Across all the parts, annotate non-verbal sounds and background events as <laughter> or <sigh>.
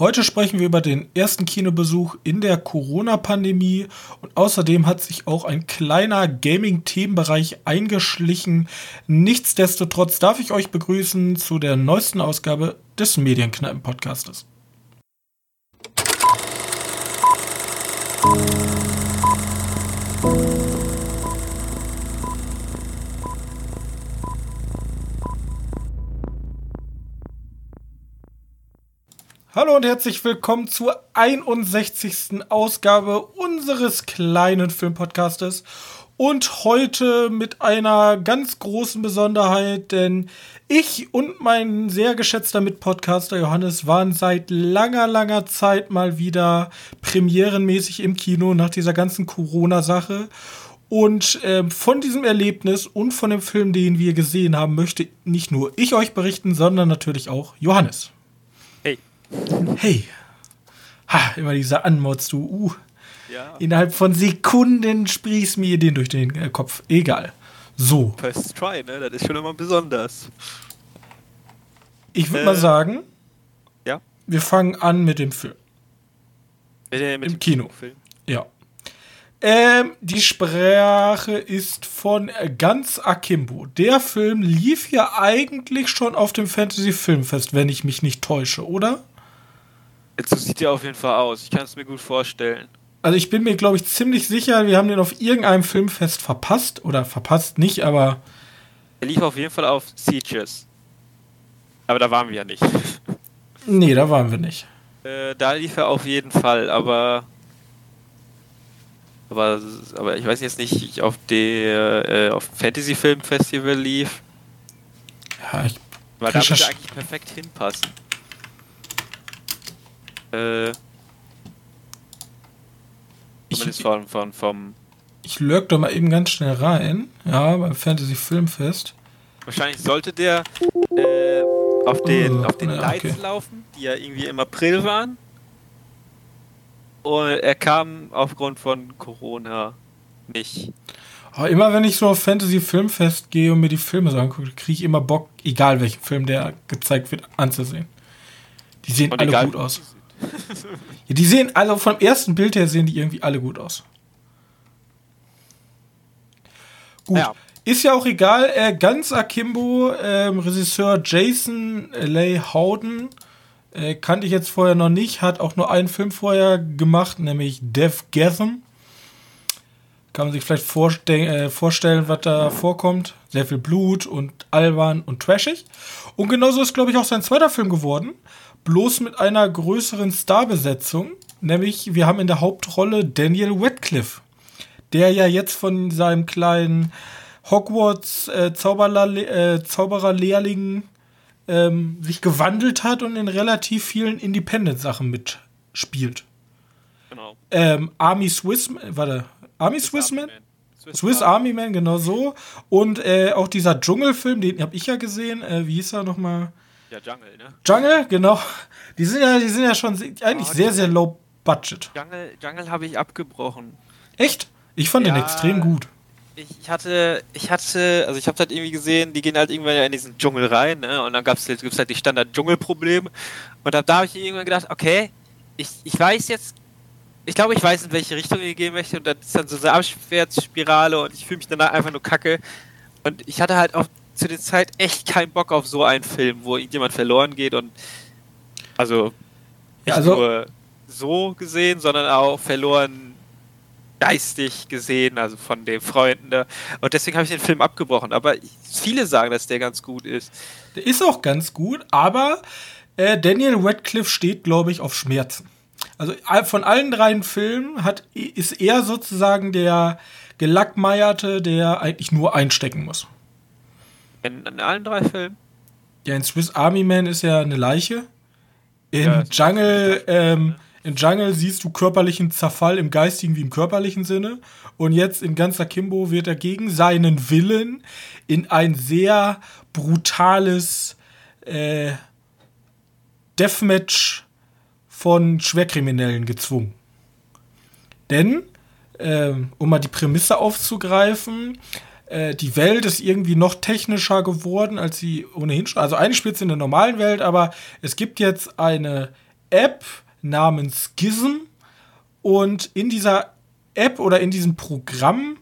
Heute sprechen wir über den ersten Kinobesuch in der Corona-Pandemie und außerdem hat sich auch ein kleiner Gaming-Themenbereich eingeschlichen. Nichtsdestotrotz darf ich euch begrüßen zu der neuesten Ausgabe des Medienkneipen-Podcastes. Hallo und herzlich willkommen zur 61. Ausgabe unseres kleinen Filmpodcastes. Und heute mit einer ganz großen Besonderheit, denn ich und mein sehr geschätzter Mitpodcaster Johannes waren seit langer, langer Zeit mal wieder premierenmäßig im Kino nach dieser ganzen Corona-Sache. Und äh, von diesem Erlebnis und von dem Film, den wir gesehen haben, möchte nicht nur ich euch berichten, sondern natürlich auch Johannes. Hey. Ha, immer dieser Anmods, du. Uh. Ja. Innerhalb von Sekunden sprießt mir den durch den äh, Kopf. Egal. So. First try, ne? Das ist schon immer besonders. Ich würde äh, mal sagen, ja? wir fangen an mit dem Film. Mit, mit Im Kino. Film? Ja. Ähm, die Sprache ist von ganz Akimbo. Der Film lief ja eigentlich schon auf dem Fantasy Filmfest, wenn ich mich nicht täusche, oder? So sieht der auf jeden Fall aus. Ich kann es mir gut vorstellen. Also ich bin mir, glaube ich, ziemlich sicher, wir haben den auf irgendeinem Filmfest verpasst. Oder verpasst nicht, aber. Er lief auf jeden Fall auf Sieges. Aber da waren wir ja nicht. <laughs> Nee, da waren wir nicht. Äh, da lief er auf jeden Fall, aber. Aber, aber ich weiß jetzt nicht, auf der äh, auf Fantasy Film Festival lief. Ja, ich. Weil da würde eigentlich perfekt hinpassen. Äh, ich, von, von, vom ich lurk doch mal eben ganz schnell rein. Ja, beim Fantasy Filmfest. Wahrscheinlich sollte der äh, auf den, oh, auf den ja, Lights okay. laufen, die ja irgendwie im April waren. Und er kam aufgrund von Corona nicht. Aber immer wenn ich so auf Fantasy Filmfest gehe und mir die Filme so angucke, kriege ich immer Bock, egal welchen Film der gezeigt wird, anzusehen. Die sehen und alle egal, gut aus die sehen, also vom ersten Bild her sehen die irgendwie alle gut aus. Gut. Ja. Ist ja auch egal, äh, ganz Akimbo, äh, Regisseur Jason Leigh Howden, äh, kannte ich jetzt vorher noch nicht, hat auch nur einen Film vorher gemacht, nämlich Death Gasm. Kann man sich vielleicht vorste äh, vorstellen, was da vorkommt. Sehr viel Blut und albern und trashig. Und genauso ist, glaube ich, auch sein zweiter Film geworden bloß mit einer größeren Starbesetzung. Nämlich, wir haben in der Hauptrolle Daniel Radcliffe, der ja jetzt von seinem kleinen Hogwarts äh, äh, Zaubererlehrling ähm, sich gewandelt hat und in relativ vielen Independent-Sachen mitspielt. Genau. Ähm, Army Swiss, warte, Army Swiss Man? Swiss, Swiss Army Man, genau so. Und äh, auch dieser Dschungelfilm, den habe ich ja gesehen. Äh, wie hieß er nochmal? Ja, Jungle, ne? Jungle, genau. Die sind ja, die sind ja schon eigentlich oh, sehr, sehr low budget. Jungle, Jungle habe ich abgebrochen. Echt? Ich fand ja, den extrem gut. Ich hatte, ich hatte, also ich habe halt irgendwie gesehen, die gehen halt irgendwann ja in diesen Dschungel rein, ne? Und dann gab's, gibt's halt die Standard-Dschungel-Probleme. Und da, da habe ich irgendwann gedacht, okay, ich, ich weiß jetzt, ich glaube, ich weiß, in welche Richtung ich gehen möchte. Und das ist dann so eine Abwärtsspirale und ich fühle mich danach einfach nur kacke. Und ich hatte halt auch zu der Zeit echt keinen Bock auf so einen Film, wo irgendjemand verloren geht und also nicht also, nur so gesehen, sondern auch verloren geistig gesehen, also von den Freunden. Da. Und deswegen habe ich den Film abgebrochen. Aber viele sagen, dass der ganz gut ist. Der ist auch ganz gut, aber äh, Daniel Radcliffe steht, glaube ich, auf Schmerzen. Also von allen drei Filmen hat, ist er sozusagen der Gelackmeierte, der eigentlich nur einstecken muss. In, in, allen drei Filmen? Ja, in Swiss Army Man ist ja eine Leiche. In ja, Jungle, ähm, in Jungle siehst du körperlichen Zerfall im geistigen wie im körperlichen Sinne. Und jetzt in ganzer Kimbo wird er gegen seinen Willen in ein sehr brutales äh, Deathmatch von Schwerkriminellen gezwungen. Denn, äh, um mal die Prämisse aufzugreifen, äh, die Welt ist irgendwie noch technischer geworden, als sie ohnehin schon. Also eigentlich spielt es in der normalen Welt, aber es gibt jetzt eine App namens Gizm und in dieser App oder in diesem Programm,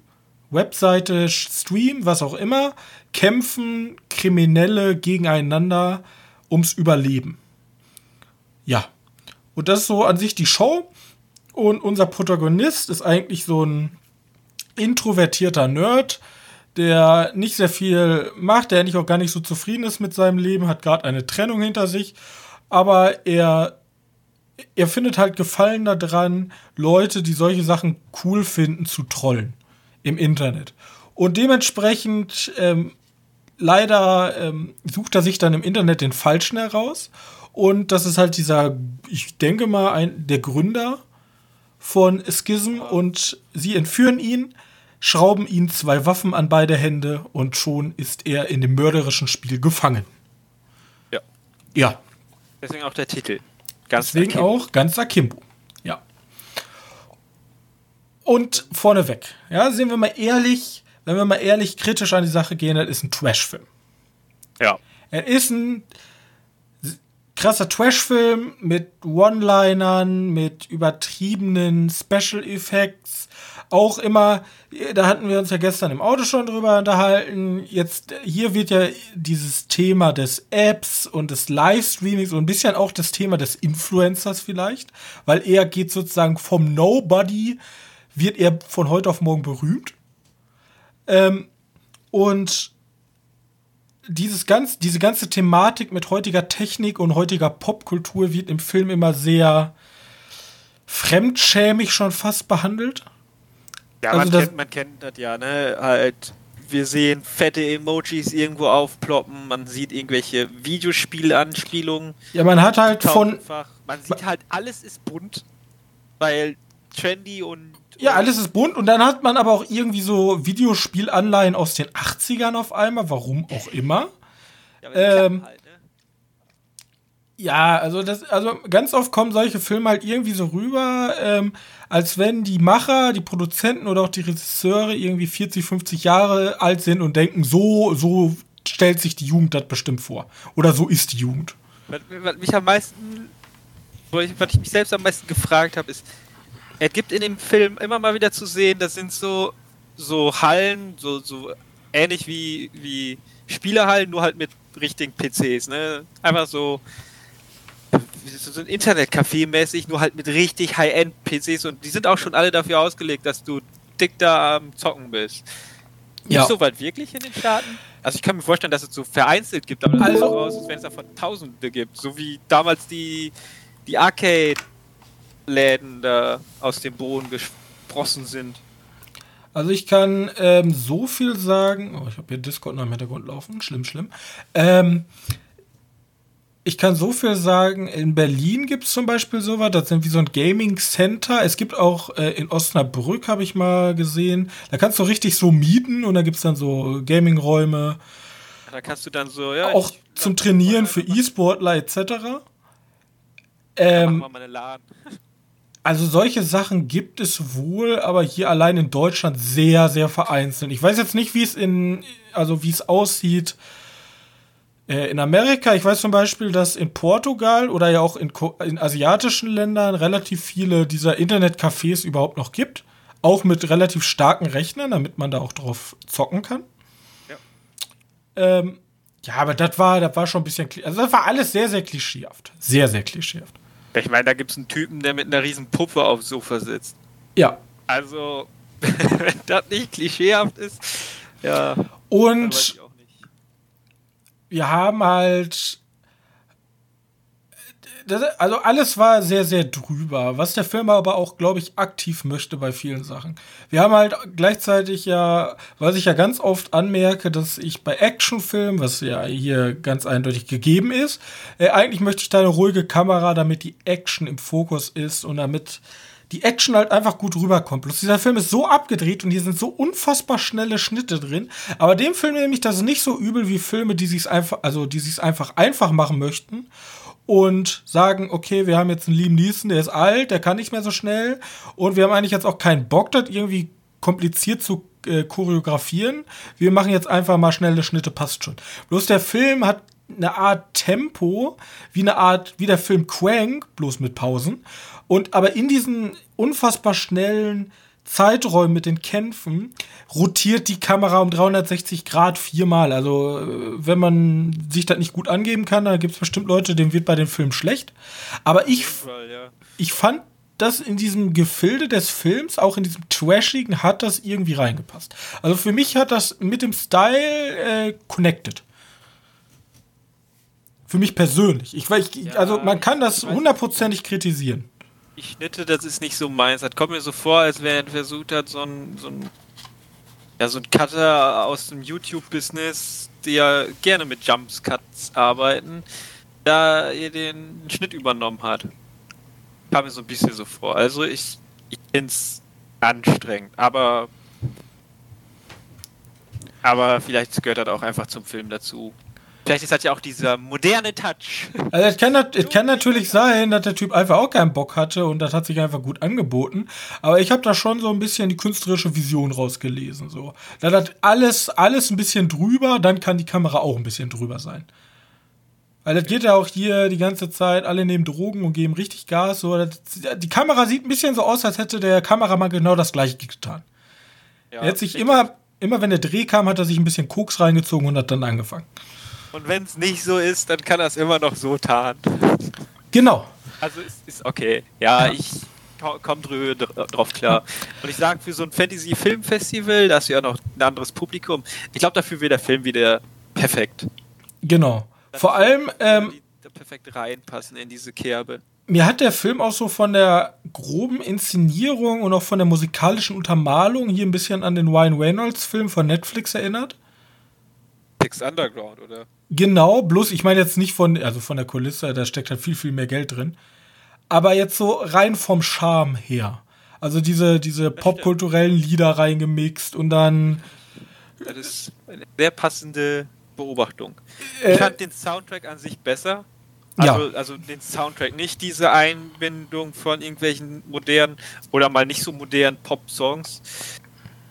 Webseite, Stream, was auch immer, kämpfen Kriminelle gegeneinander ums Überleben. Ja. Und das ist so an sich die Show. Und unser Protagonist ist eigentlich so ein introvertierter Nerd, der nicht sehr viel macht, der eigentlich auch gar nicht so zufrieden ist mit seinem Leben, hat gerade eine Trennung hinter sich, aber er er findet halt Gefallen daran, Leute, die solche Sachen cool finden, zu trollen im Internet. Und dementsprechend ähm, leider ähm, sucht er sich dann im Internet den Falschen heraus. Und das ist halt dieser, ich denke mal, ein, der Gründer von Schism. Und sie entführen ihn, schrauben ihm zwei Waffen an beide Hände und schon ist er in dem mörderischen Spiel gefangen. Ja. Ja. Deswegen auch der Titel. Ganz Deswegen Akimbo. auch ganz Akimbo. Ja. Und vorneweg, ja, sehen wir mal ehrlich, wenn wir mal ehrlich kritisch an die Sache gehen, das ist ein Trash-Film. Ja. Er ist ein krasser Trash-Film mit One-Linern, mit übertriebenen Special Effects, auch immer, da hatten wir uns ja gestern im Auto schon drüber unterhalten. Jetzt, hier wird ja dieses Thema des Apps und des Livestreamings und ein bisschen auch das Thema des Influencers vielleicht, weil er geht sozusagen vom Nobody, wird er von heute auf morgen berühmt. Ähm, und dieses ganz, diese ganze Thematik mit heutiger Technik und heutiger Popkultur wird im Film immer sehr fremdschämig schon fast behandelt. Ja, also man, kennt, man kennt das ja, ne? Halt, wir sehen fette Emojis irgendwo aufploppen, man sieht irgendwelche Videospielanspielungen. Ja, man hat halt von. Man sieht halt, alles ist bunt, weil trendy und. Ja, alles ist bunt und dann hat man aber auch irgendwie so Videospielanleihen aus den 80ern auf einmal, warum auch immer. Ja, ähm, halt? Ja, also das, also ganz oft kommen solche Filme halt irgendwie so rüber. Ähm, als wenn die Macher, die Produzenten oder auch die Regisseure irgendwie 40, 50 Jahre alt sind und denken, so, so stellt sich die Jugend das bestimmt vor. Oder so ist die Jugend. Was, was mich am meisten, was ich mich selbst am meisten gefragt habe, ist, es gibt in dem Film immer mal wieder zu sehen, das sind so, so Hallen, so, so ähnlich wie, wie Spielerhallen, nur halt mit richtigen PCs, ne? Einfach so so ein Internetcafé-mäßig, nur halt mit richtig High-End-PCs und die sind auch schon alle dafür ausgelegt, dass du dick da am Zocken bist. Ja. Ist weit wirklich in den Staaten? Also ich kann mir vorstellen, dass es so vereinzelt gibt, aber das also, sieht so aus, als wenn es davon Tausende gibt. So wie damals die, die Arcade-Läden da aus dem Boden gesprossen sind. Also ich kann ähm, so viel sagen. Oh, ich habe hier Discord noch im Hintergrund laufen. Schlimm, schlimm. Ähm, ich kann so viel sagen, in Berlin gibt es zum Beispiel sowas, das sind wie so ein Gaming Center. Es gibt auch äh, in Osnabrück, habe ich mal gesehen, da kannst du richtig so mieten und da gibt es dann so Gaming-Räume. Da kannst du dann so, ja. Auch zum Trainieren für E-Sportler etc. Ähm, <laughs> also solche Sachen gibt es wohl, aber hier allein in Deutschland sehr, sehr vereinzelt. Ich weiß jetzt nicht, wie es in, also wie es aussieht in Amerika, ich weiß zum Beispiel, dass in Portugal oder ja auch in, in asiatischen Ländern relativ viele dieser Internetcafés überhaupt noch gibt. Auch mit relativ starken Rechnern, damit man da auch drauf zocken kann. Ja. Ähm, ja, aber das war, das war schon ein bisschen, also das war alles sehr, sehr klischeehaft. Sehr, sehr klischeehaft. Ich meine, da gibt es einen Typen, der mit einer riesen Puppe aufs Sofa sitzt. Ja. Also, <laughs> wenn das nicht klischeehaft ist, ja. Und wir haben halt. Also alles war sehr, sehr drüber, was der Film aber auch, glaube ich, aktiv möchte bei vielen Sachen. Wir haben halt gleichzeitig ja, was ich ja ganz oft anmerke, dass ich bei Actionfilmen, was ja hier ganz eindeutig gegeben ist, äh, eigentlich möchte ich da eine ruhige Kamera, damit die Action im Fokus ist und damit die Action halt einfach gut rüberkommt. Bloß dieser Film ist so abgedreht und hier sind so unfassbar schnelle Schnitte drin. Aber dem Film nehme ich das nicht so übel wie Filme, die sich einfach, also die sich einfach einfach machen möchten und sagen, okay, wir haben jetzt einen Liam Neeson, der ist alt, der kann nicht mehr so schnell und wir haben eigentlich jetzt auch keinen Bock, das irgendwie kompliziert zu äh, choreografieren. Wir machen jetzt einfach mal schnelle Schnitte, passt schon. Bloß der Film hat eine Art Tempo, wie eine Art, wie der Film Quank, bloß mit Pausen. Und aber in diesen unfassbar schnellen Zeiträumen mit den Kämpfen rotiert die Kamera um 360 Grad viermal. Also, äh, wenn man sich das nicht gut angeben kann, dann gibt es bestimmt Leute, denen wird bei dem Film schlecht. Aber ich, ich fand das in diesem Gefilde des Films, auch in diesem Trashigen, hat das irgendwie reingepasst. Also für mich hat das mit dem Style äh, connected. Für mich persönlich. Ich, ich, ja, also man kann das hundertprozentig kritisieren. Die Schnitte, das ist nicht so meins. Das kommt mir so vor, als wenn er versucht hat, so ein, so ein, ja, so ein Cutter aus dem YouTube-Business, die ja gerne mit Jumpscuts arbeiten, da er den Schnitt übernommen hat. Kam mir so ein bisschen so vor. Also ich, ich finde es anstrengend, aber aber vielleicht gehört das auch einfach zum Film dazu. Vielleicht ist das ja auch dieser moderne Touch. Also es kann, es kann natürlich sein, dass der Typ einfach auch keinen Bock hatte und das hat sich einfach gut angeboten. Aber ich habe da schon so ein bisschen die künstlerische Vision rausgelesen. So. Da hat alles, alles ein bisschen drüber, dann kann die Kamera auch ein bisschen drüber sein. Weil das geht ja auch hier die ganze Zeit, alle nehmen Drogen und geben richtig Gas. So. Das, die Kamera sieht ein bisschen so aus, als hätte der Kameramann genau das gleiche getan. Ja, er hat sich immer, immer, wenn der Dreh kam, hat er sich ein bisschen Koks reingezogen und hat dann angefangen. Und wenn es nicht so ist, dann kann er es immer noch so tarnen. Genau. Also ist, ist okay. Ja, ja. ich komme drü drauf klar. Und ich sage, für so ein Fantasy-Film-Festival, da hast du ja noch ein anderes Publikum. Ich glaube, dafür wird der Film wieder perfekt. Genau. Dann Vor allem. Ähm, perfekt reinpassen in diese Kerbe. Mir hat der Film auch so von der groben Inszenierung und auch von der musikalischen Untermalung hier ein bisschen an den Ryan Reynolds-Film von Netflix erinnert. Six Underground, oder? Genau, bloß ich meine jetzt nicht von, also von der Kulisse, da steckt halt viel, viel mehr Geld drin. Aber jetzt so rein vom Charme her. Also diese, diese popkulturellen Lieder reingemixt und dann. Das ist eine sehr passende Beobachtung. Äh, ich fand den Soundtrack an sich besser. Also, ja. also den Soundtrack, nicht diese Einbindung von irgendwelchen modernen oder mal nicht so modernen Pop-Songs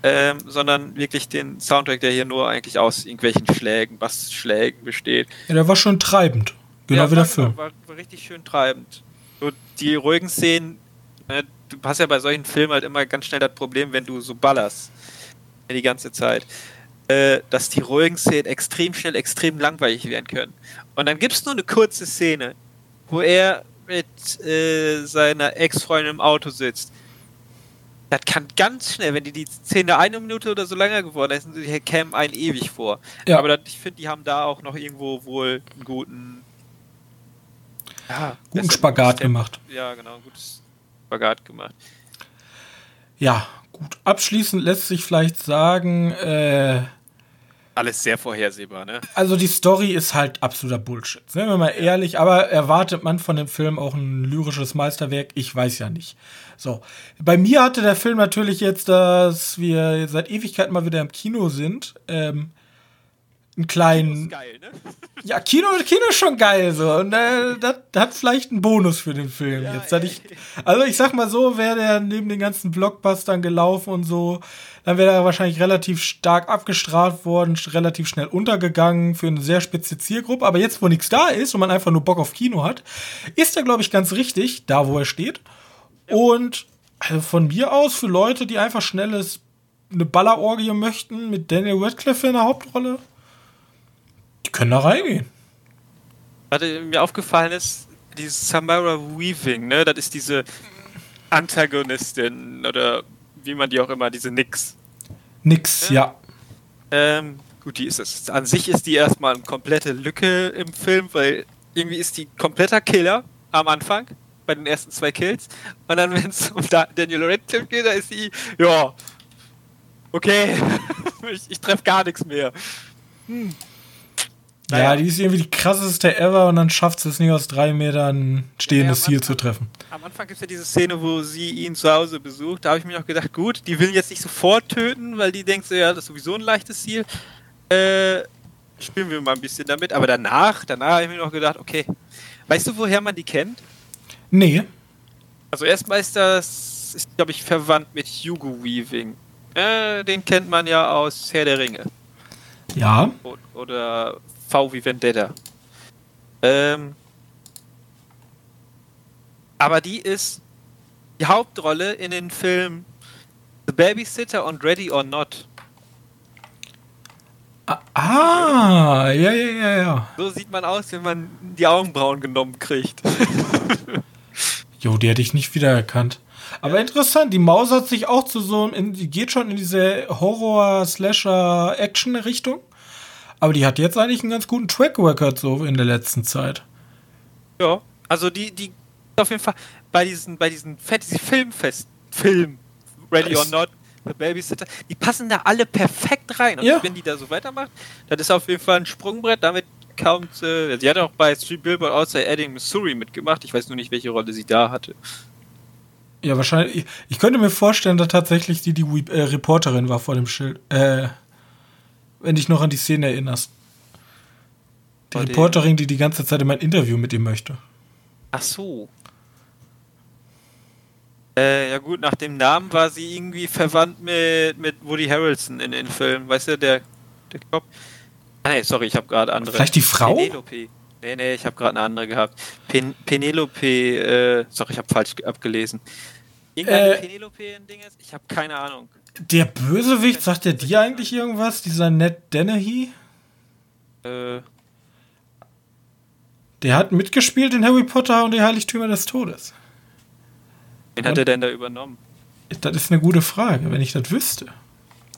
ähm, sondern wirklich den Soundtrack, der hier nur eigentlich aus irgendwelchen Schlägen, Bassschlägen besteht. Ja, der war schon treibend. Genau ja, wie der Film. War, war, richtig schön treibend. So die ruhigen Szenen, ne, du hast ja bei solchen Filmen halt immer ganz schnell das Problem, wenn du so ballerst. Die ganze Zeit. Äh, dass die ruhigen Szenen extrem schnell, extrem langweilig werden können. Und dann gibt es nur eine kurze Szene, wo er mit äh, seiner Ex-Freundin im Auto sitzt das kann ganz schnell, wenn die die Szene eine Minute oder so länger geworden ist, die kämen einen ewig vor. Ja. Aber das, ich finde, die haben da auch noch irgendwo wohl einen guten, ja, guten Spagat gemacht. Ja, genau, einen guten Spagat gemacht. Ja, gut. Abschließend lässt sich vielleicht sagen, äh, alles sehr vorhersehbar, ne? Also die Story ist halt absoluter Bullshit. Sind wir mal ehrlich, aber erwartet man von dem Film auch ein lyrisches Meisterwerk? Ich weiß ja nicht. So. Bei mir hatte der Film natürlich jetzt, dass wir seit Ewigkeiten mal wieder im Kino sind. Ähm, einen kleinen. Kino ist geil, ne? <laughs> Ja, Kino, Kino ist schon geil so. Und äh, das hat vielleicht einen Bonus für den Film. Ja, jetzt, ich, also ich sag mal so, wäre der neben den ganzen Blockbustern gelaufen und so, dann wäre er wahrscheinlich relativ stark abgestraft worden, relativ schnell untergegangen für eine sehr spitze Zielgruppe. Aber jetzt, wo nichts da ist und man einfach nur Bock auf Kino hat, ist er, glaube ich, ganz richtig, da wo er steht. Ja. Und also von mir aus für Leute, die einfach schnelles eine Ballerorgie möchten mit Daniel Radcliffe in der Hauptrolle, die können da reingehen. Was mir aufgefallen ist, dieses Samara Weaving, ne, das ist diese Antagonistin oder wie man die auch immer, diese Nix. Nix, ja. Ähm, gut, die ist es. An sich ist die erstmal eine komplette Lücke im Film, weil irgendwie ist die kompletter Killer am Anfang bei den ersten zwei Kills. Und dann, <laughs> wenn es um Daniel Radcliffe geht, da ist sie, ja, okay, <laughs> ich, ich treffe gar nichts mehr. Hm. Naja. Ja, die ist irgendwie die krasseste ever und dann schafft sie es nicht aus drei Metern stehendes Ziel zu treffen. Am Anfang gibt es ja diese Szene, wo sie ihn zu Hause besucht. Da habe ich mir noch gedacht, gut, die will jetzt nicht sofort töten, weil die denkt so, ja, das ist sowieso ein leichtes Ziel. Äh, spielen wir mal ein bisschen damit. Aber danach, danach habe ich mir noch gedacht, okay, weißt du, woher man die kennt? Nee. Also erstmal ist das, ist glaube ich, verwandt mit Hugo Weaving. Äh, den kennt man ja aus Herr der Ringe. Ja. Oder V wie Vendetta. Ähm, aber die ist die Hauptrolle in den Filmen The Babysitter und Ready or Not. Ah, ah, ja, ja, ja, ja. So sieht man aus, wenn man die Augenbrauen genommen kriegt. <laughs> jo, die hätte ich nicht wiedererkannt. Aber ja. interessant, die Maus hat sich auch zu so, in, die geht schon in diese Horror-Slasher-Action-Richtung. Aber die hat jetzt eigentlich einen ganz guten Track-Record so in der letzten Zeit. Ja, also die, die auf jeden Fall bei diesen, bei diesen Fantasy-Filmfest, Film, Ready or Not, The Babysitter, die passen da alle perfekt rein. Und ja. wenn die da so weitermacht, das ist auf jeden Fall ein Sprungbrett. Damit kommt, äh, sie hat auch bei Street Billboard Outside Edding, Missouri mitgemacht. Ich weiß nur nicht, welche Rolle sie da hatte. Ja, wahrscheinlich. Ich könnte mir vorstellen, dass tatsächlich die die äh, Reporterin war vor dem Schild. Äh, wenn dich noch an die Szene erinnerst. Die vor Reporterin, die die ganze Zeit immer ein Interview mit ihm möchte. Ach so. Äh, ja gut, nach dem Namen war sie irgendwie verwandt mit, mit Woody Harrelson in den Filmen. Weißt du, der, der Kopf. Ah, nee, sorry, ich habe gerade andere. Vielleicht die Frau? Penelope. Nee, nee, ich habe gerade eine andere gehabt. Pen Penelope, äh, sorry, ich habe falsch abgelesen. Irgendeine äh, Penelope in Ding ist? Ich habe keine Ahnung. Der Bösewicht, sagt der dir eigentlich irgendwas? Dieser Ned Dennehy? Äh. Der hat mitgespielt in Harry Potter und die Heiligtümer des Todes. Wen hat er denn da übernommen? Das ist eine gute Frage, wenn ich das wüsste.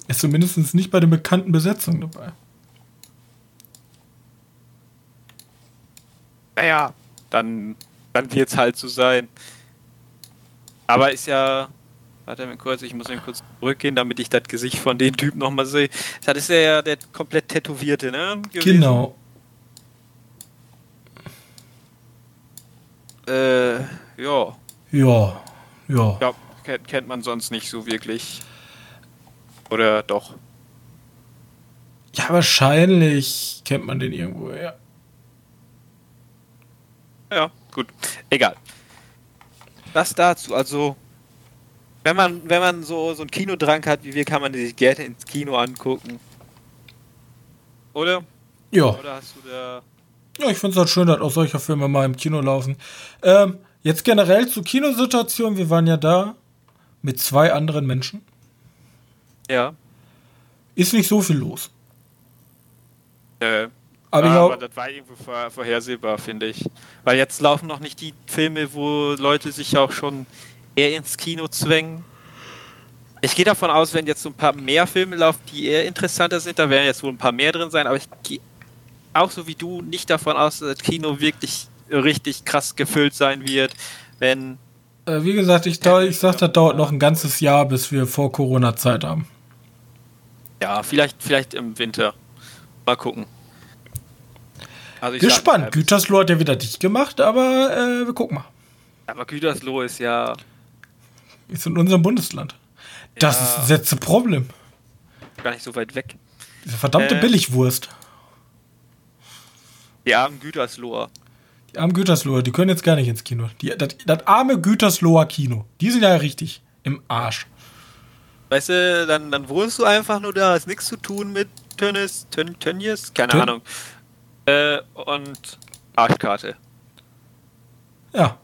Ist zumindest nicht bei den bekannten Besetzungen dabei. Naja, dann, dann wird es halt so sein. Aber ist ja. Warte mal kurz, ich muss eben kurz zurückgehen, damit ich das Gesicht von dem Typ nochmal sehe. Das ist ja der komplett tätowierte, ne? Gewesen. Genau. Äh, ja. Ja. Ja. Ja, kennt, kennt man sonst nicht so wirklich. Oder doch? Ja, wahrscheinlich kennt man den irgendwo, ja. Ja, gut. Egal. Das dazu, also wenn man, wenn man so, so einen Kinodrang hat wie wir, kann man sich gerne ins Kino angucken. Oder? Ja. Oder hast du da. Ja, ich finde es halt schön, dass auch solche Filme mal im Kino laufen. Ähm, Jetzt generell zur Kinosituation. Wir waren ja da mit zwei anderen Menschen. Ja. Ist nicht so viel los. Äh, aber, ja, aber das war irgendwo vor, vorhersehbar, finde ich. Weil jetzt laufen noch nicht die Filme, wo Leute sich auch schon eher ins Kino zwängen. Ich gehe davon aus, wenn jetzt so ein paar mehr Filme laufen, die eher interessanter sind, da werden jetzt wohl ein paar mehr drin sein, aber ich gehe auch so wie du nicht davon aus, dass das Kino wirklich richtig krass gefüllt sein wird, wenn. Äh, wie gesagt, ich, ich sag, das dauert noch ein ganzes Jahr, bis wir vor Corona Zeit haben. Ja, vielleicht, vielleicht im Winter. Mal gucken. Also Gespannt. Sag, Gütersloh hat ja wieder dicht gemacht, aber äh, wir gucken mal. Aber Gütersloh ist ja. Ist in unserem Bundesland. Das ja, ist das Problem. Gar nicht so weit weg. Diese verdammte äh, Billigwurst. Die armen Gütersloher. Die armen Gütersloher, die können jetzt gar nicht ins Kino. Die, das, das arme Gütersloher Kino. Die sind ja richtig im Arsch. Weißt du, dann, dann wohnst du einfach nur da, hast nichts zu tun mit Tönnies, Tön, Tönnies, keine Tön Ahnung. Äh, und Arschkarte. Ja.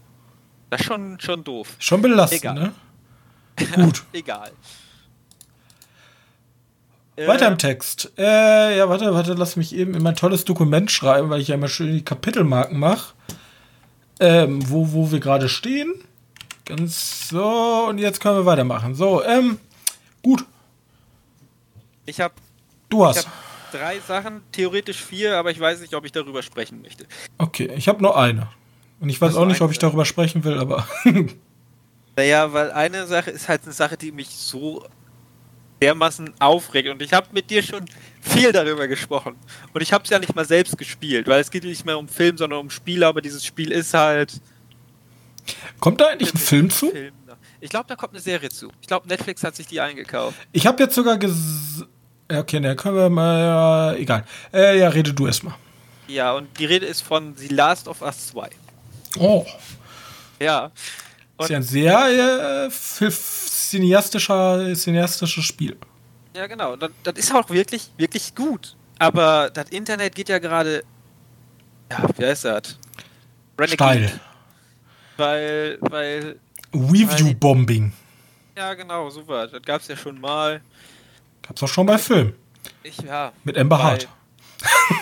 Das ist schon, schon doof. Schon belastend, Egal. ne? Gut. <laughs> Egal. Weiter im äh, Text. Äh, ja, warte, warte, lass mich eben in mein tolles Dokument schreiben, weil ich ja immer schön die Kapitelmarken mache. Ähm, wo, wo wir gerade stehen. Ganz so, und jetzt können wir weitermachen. So, ähm, gut. Ich habe. Du hast. Ich hab drei Sachen, theoretisch vier, aber ich weiß nicht, ob ich darüber sprechen möchte. Okay, ich habe nur eine. Und ich weiß auch nicht, ob ich darüber sprechen will, aber. <laughs> naja, weil eine Sache ist halt eine Sache, die mich so dermaßen aufregt. Und ich habe mit dir schon viel darüber gesprochen. Und ich habe es ja nicht mal selbst gespielt, weil es geht nicht mehr um Film, sondern um Spiele, aber dieses Spiel ist halt. Kommt da eigentlich ein Film zu? Ich glaube, da kommt eine Serie zu. Ich glaube, Netflix hat sich die eingekauft. Ich habe jetzt sogar ges. Okay, ne, können wir mal. Äh, egal. Äh, ja, rede du erstmal. Ja, und die Rede ist von The Last of Us 2. Oh. Ja. Und ist ja ein sehr äh, cineastischer, cineastisches Spiel. Ja, genau. Das, das ist auch wirklich, wirklich gut. Aber das Internet geht ja gerade Ja, wie heißt das? Steil. Weil, weil. Review-Bombing. Ja, genau, super. Das gab's ja schon mal. Gab's auch schon bei Film. Ich, ja. Mit Amber Hart.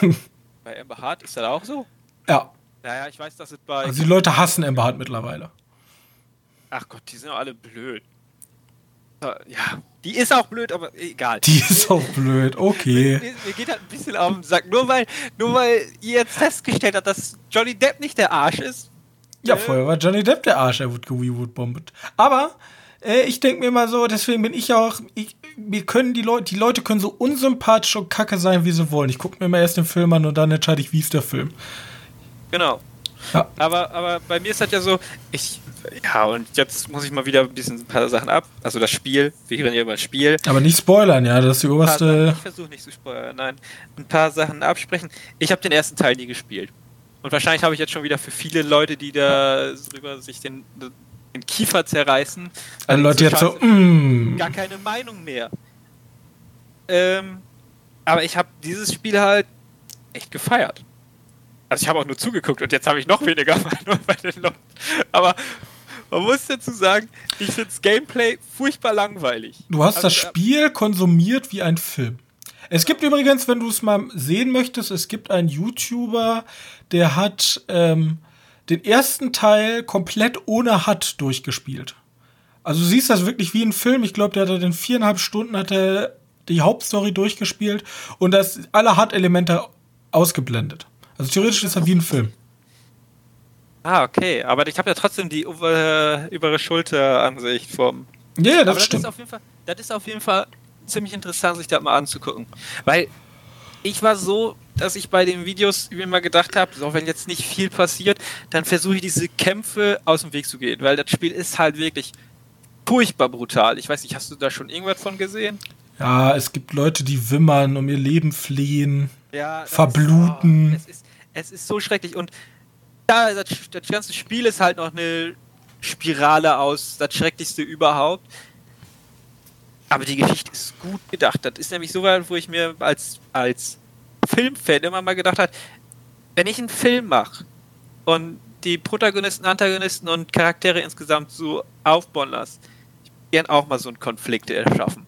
<laughs> bei Amber Hart ist das auch so? Ja. Naja, ich weiß, dass es bei. Also die Leute hassen Amber Hart mittlerweile. Ach Gott, die sind doch alle blöd. Ja, die ist auch blöd, aber egal. Die ist auch blöd, okay. mir, mir, geht halt ein bisschen auf den Sack. Nur weil, nur weil ihr jetzt festgestellt habt, dass Johnny Depp nicht der Arsch ist. Ja, äh, vorher war Johnny Depp der Arsch, er wurde geweewood-bombet. Aber äh, ich denke mir mal so, deswegen bin ich auch, ich, wir können die Leute, die Leute können so unsympathisch und kacke sein, wie sie wollen. Ich gucke mir mal erst den Film an und dann entscheide ich, wie ist der Film. Genau. Ja. Aber, aber bei mir ist das ja so, ich, ja, und jetzt muss ich mal wieder ein bisschen ein paar Sachen ab. Also das Spiel, wir reden ja über das Spiel. Aber nicht spoilern, ja, das ist die oberste. Sachen, ich versuche nicht zu spoilern, nein. Ein paar Sachen absprechen. Ich habe den ersten Teil nie gespielt. Und wahrscheinlich habe ich jetzt schon wieder für viele Leute, die da drüber sich den, den Kiefer zerreißen. Also Leute jetzt so, mm. gar keine Meinung mehr. Ähm, aber ich habe dieses Spiel halt echt gefeiert. Also ich habe auch nur zugeguckt und jetzt habe ich noch weniger <laughs> Meinung bei den Leuten. Aber man muss dazu sagen, ich finde das Gameplay furchtbar langweilig. Du hast also, das Spiel konsumiert wie ein Film. Es gibt übrigens, wenn du es mal sehen möchtest, es gibt einen YouTuber, der hat ähm, den ersten Teil komplett ohne HUD durchgespielt. Also du siehst das wirklich wie ein Film. Ich glaube, der hat in viereinhalb Stunden hat er die Hauptstory durchgespielt und das alle HUD-Elemente ausgeblendet. Also theoretisch ist er wie ein Film. Ah, okay. Aber ich habe ja trotzdem die über, übere Schulter-Ansicht vom. Ja, yeah, das, das stimmt. Ist auf jeden Fall, das ist auf jeden Fall ziemlich interessant, sich das mal anzugucken. Weil ich war so, dass ich bei den Videos immer gedacht habe, so, wenn jetzt nicht viel passiert, dann versuche ich diese Kämpfe aus dem Weg zu gehen. Weil das Spiel ist halt wirklich furchtbar brutal. Ich weiß nicht, hast du da schon irgendwas von gesehen? Ja, es gibt Leute, die wimmern, um ihr Leben fliehen, ja, verbluten. Ist, oh, es, ist, es ist so schrecklich. Und ja, das, das ganze Spiel ist halt noch eine Spirale aus, das Schrecklichste überhaupt. Aber die Geschichte ist gut gedacht. Das ist nämlich so weit, wo ich mir als, als Filmfan immer mal gedacht habe, wenn ich einen Film mache und die Protagonisten, Antagonisten und Charaktere insgesamt so aufbauen lasse, ich gern auch mal so einen Konflikt erschaffen.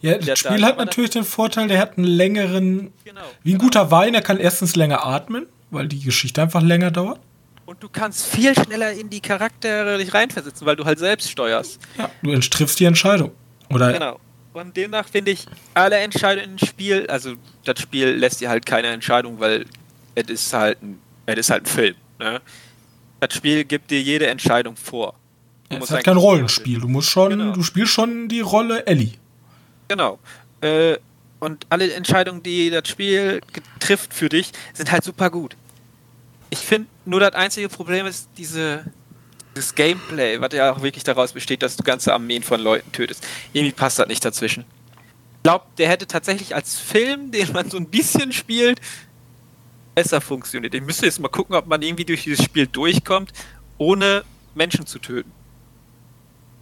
Ja, das Spiel hat natürlich den Vorteil, der hat einen längeren, genau, wie ein genau. guter Wein, er kann erstens länger atmen, weil die Geschichte einfach länger dauert. Und du kannst viel schneller in die Charaktere dich reinversetzen, weil du halt selbst steuerst. Ja, du triffst die Entscheidung. Oder genau. Und demnach finde ich alle Entscheidungen im Spiel, also das Spiel lässt dir halt keine Entscheidung, weil es ist halt ein, es ist halt ein Film. Ne? Das Spiel gibt dir jede Entscheidung vor. Ja, es ist halt kein Rollenspiel. Du musst schon, genau. du spielst schon die Rolle Ellie. Genau. Äh, und alle Entscheidungen, die das Spiel trifft für dich, sind halt super gut. Ich finde, nur das einzige Problem ist diese, dieses Gameplay, was ja auch wirklich daraus besteht, dass du ganze Armeen von Leuten tötest. Irgendwie passt das nicht dazwischen. Ich glaube, der hätte tatsächlich als Film, den man so ein bisschen spielt, besser funktioniert. Ich müsste jetzt mal gucken, ob man irgendwie durch dieses Spiel durchkommt, ohne Menschen zu töten.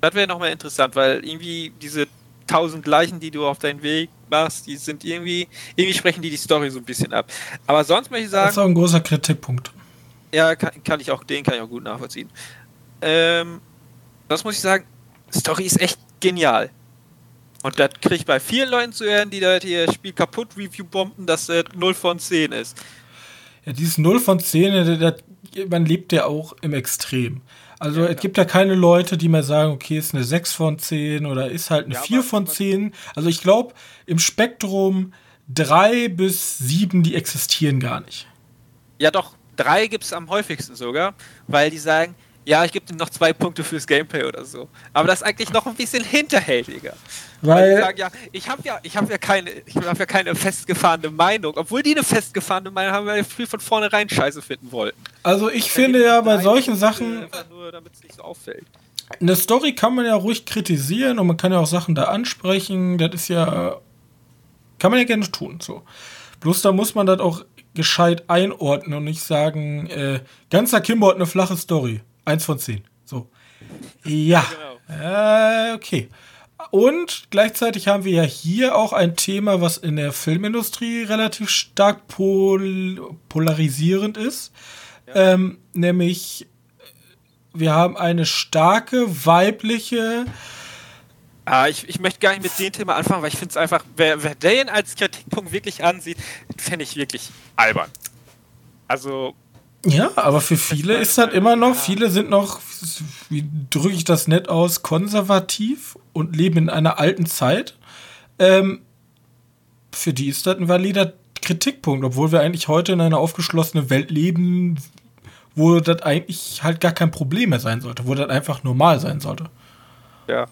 Das wäre nochmal interessant, weil irgendwie diese tausend Leichen, die du auf deinen Weg machst, die sind irgendwie, irgendwie sprechen die die Story so ein bisschen ab. Aber sonst möchte ich sagen. Das ist auch ein großer Kritikpunkt. Ja, kann, kann ich auch, den kann ich auch gut nachvollziehen. Ähm, das muss ich sagen, Story ist echt genial. Und das kriege ich bei vielen Leuten zu hören, die da ihr Spiel kaputt Review bomben, dass das 0 von 10 ist. Ja, dieses 0 von 10, das, man lebt ja auch im Extrem. Also ja, es gibt ja keine Leute, die mir sagen, okay, ist eine 6 von 10 oder ist halt eine ja, 4 von 10. Also ich glaube, im Spektrum 3 bis 7, die existieren gar nicht. Ja doch, 3 gibt es am häufigsten sogar, weil die sagen, ja, ich gebe dir noch zwei Punkte fürs Gameplay oder so. Aber das ist eigentlich noch ein bisschen hinterhältiger. Weil, weil die sagen, ja, ich habe ja, ich habe ja keine, ich habe ja keine festgefahrene Meinung, obwohl die eine festgefahrene Meinung haben, weil wir viel von vornherein Scheiße finden wollten. Also ich finde ja bei solchen Sachen, nur damit es nicht so auffällt. Eine Story kann man ja ruhig kritisieren und man kann ja auch Sachen da ansprechen. Das ist ja, kann man ja gerne tun. So. Bloß da muss man das auch gescheit einordnen und nicht sagen, äh, ganzer Kimbo hat eine flache Story. Eins von zehn. So. Ja. Genau. Äh, okay. und gleichzeitig haben wir ja hier auch ein Thema, was in der Filmindustrie relativ stark pol polarisierend ist. Ja. Ähm, nämlich, wir haben eine starke weibliche. Ah, ich, ich möchte gar nicht mit dem Thema anfangen, weil ich finde es einfach, wer, wer den als Kritikpunkt wirklich ansieht, fände ich wirklich albern. Also, ja, aber für viele ist das immer noch, viele sind noch, wie drücke ich das nett aus, konservativ und leben in einer alten Zeit. Ähm, für die ist das ein valider Kritikpunkt, obwohl wir eigentlich heute in einer aufgeschlossenen Welt leben, wo das eigentlich halt gar kein Problem mehr sein sollte, wo das einfach normal sein sollte. Ja.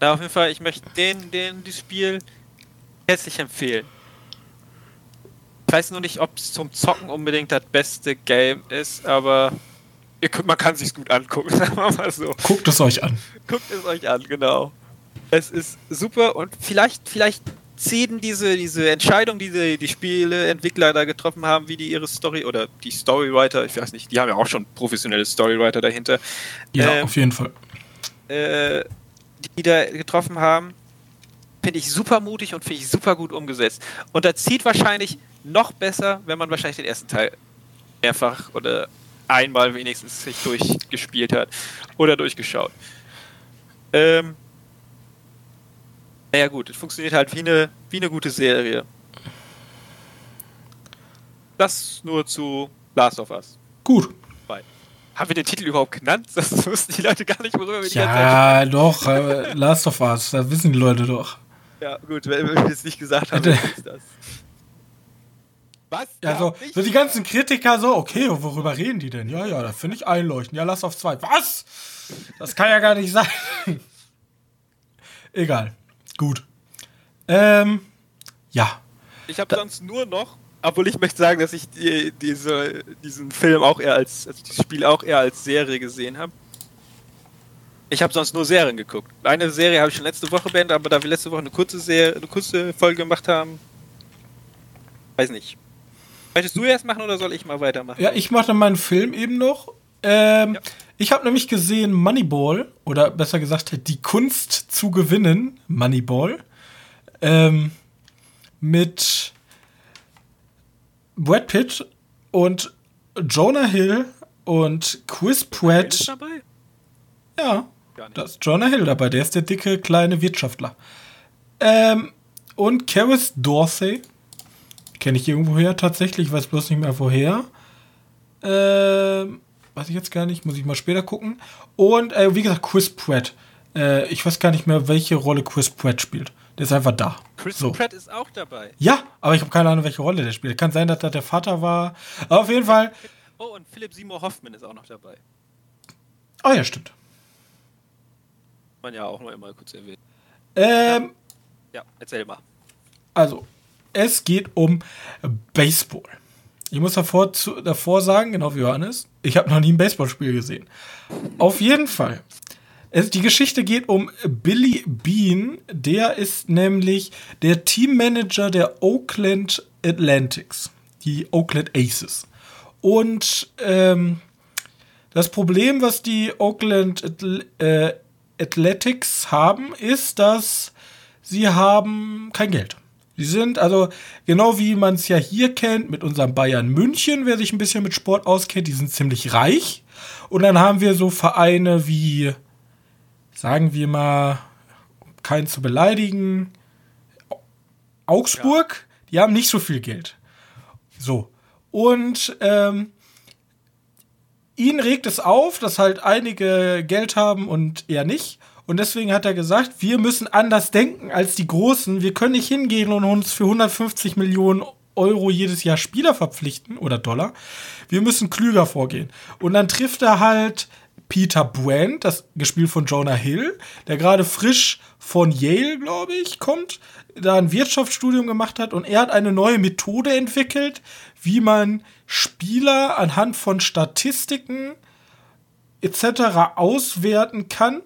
Na, auf jeden Fall, ich möchte den, den, das Spiel herzlich empfehlen. Ich weiß nur nicht, ob es zum Zocken unbedingt das beste Game ist, aber könnt, man kann es sich gut angucken, <laughs> sagen wir mal so. Guckt es euch an. Guckt es euch an, genau. Es ist super und vielleicht, vielleicht ziehen diese, diese Entscheidung, die die, die Spieleentwickler da getroffen haben, wie die ihre Story oder die Storywriter, ich weiß nicht, die haben ja auch schon professionelle Storywriter dahinter. Ja, ähm, auf jeden Fall. Äh, die da getroffen haben, finde ich super mutig und finde ich super gut umgesetzt. Und da zieht wahrscheinlich noch besser, wenn man wahrscheinlich den ersten Teil mehrfach oder einmal wenigstens sich durchgespielt hat oder durchgeschaut. Ähm, naja gut, es funktioniert halt wie eine, wie eine gute Serie. Das nur zu Last of Us. Gut. Haben wir den Titel überhaupt genannt? <laughs> Das wussten die Leute gar nicht, worüber wir die ja, ganze Zeit Ja, doch, äh, Last of Us, das wissen die Leute doch. Ja, gut, wenn wir es nicht gesagt haben, ist das. Was? Ja, so, so die ganzen Kritiker so, okay, worüber reden die denn? Ja, ja, das finde ich einleuchtend. Ja, lass auf zwei. Was? Das kann ja gar nicht sein. <laughs> Egal. Gut. Ähm, ja. Ich habe sonst nur noch, obwohl ich möchte sagen, dass ich die, diese, diesen Film auch eher als, also dieses Spiel auch eher als Serie gesehen habe. Ich habe sonst nur Serien geguckt. Eine Serie habe ich schon letzte Woche beendet, aber da wir letzte Woche eine kurze Serie, eine kurze Folge gemacht haben, weiß nicht. Möchtest du erst machen oder soll ich mal weitermachen? Ja, ich mache meinen Film eben noch. Ähm, ja. Ich habe nämlich gesehen Moneyball, oder besser gesagt, die Kunst zu gewinnen, Moneyball, ähm, mit Brad Pitt und Jonah Hill und Chris Pratt. Ist dabei? Ja, da ist Jonah Hill dabei, der ist der dicke kleine Wirtschaftler. Ähm, und Karis Dorsey Kenne ich irgendwoher tatsächlich, weiß bloß nicht mehr woher. Ähm, weiß ich jetzt gar nicht, muss ich mal später gucken. Und äh, wie gesagt, Chris Pratt. Äh, ich weiß gar nicht mehr, welche Rolle Chris Pratt spielt. Der ist einfach da. Chris so. Pratt ist auch dabei. Ja, aber ich habe keine Ahnung, welche Rolle der spielt. Kann sein, dass das der Vater war. Aber auf jeden Fall. Oh, und Philipp Seymour Hoffman ist auch noch dabei. Oh ja, stimmt. Man ja auch noch immer kurz erwähnt. Ähm, ja, erzähl mal. Also, es geht um Baseball. Ich muss davor, zu, davor sagen, genau wie Johannes, ich habe noch nie ein Baseballspiel gesehen. Auf jeden Fall. Es, die Geschichte geht um Billy Bean. Der ist nämlich der Teammanager der Oakland Athletics, die Oakland Aces. Und ähm, das Problem, was die Oakland äh, Athletics haben, ist, dass sie haben kein Geld. Die sind also genau wie man es ja hier kennt mit unserem Bayern München, wer sich ein bisschen mit Sport auskennt, die sind ziemlich reich. Und dann haben wir so Vereine wie, sagen wir mal, keinen zu beleidigen, Augsburg, ja. die haben nicht so viel Geld. So. Und ähm, ihn regt es auf, dass halt einige Geld haben und er nicht. Und deswegen hat er gesagt, wir müssen anders denken als die Großen. Wir können nicht hingehen und uns für 150 Millionen Euro jedes Jahr Spieler verpflichten oder Dollar. Wir müssen klüger vorgehen. Und dann trifft er halt Peter Brand, das gespielt von Jonah Hill, der gerade frisch von Yale, glaube ich, kommt, da ein Wirtschaftsstudium gemacht hat und er hat eine neue Methode entwickelt, wie man Spieler anhand von Statistiken etc. auswerten kann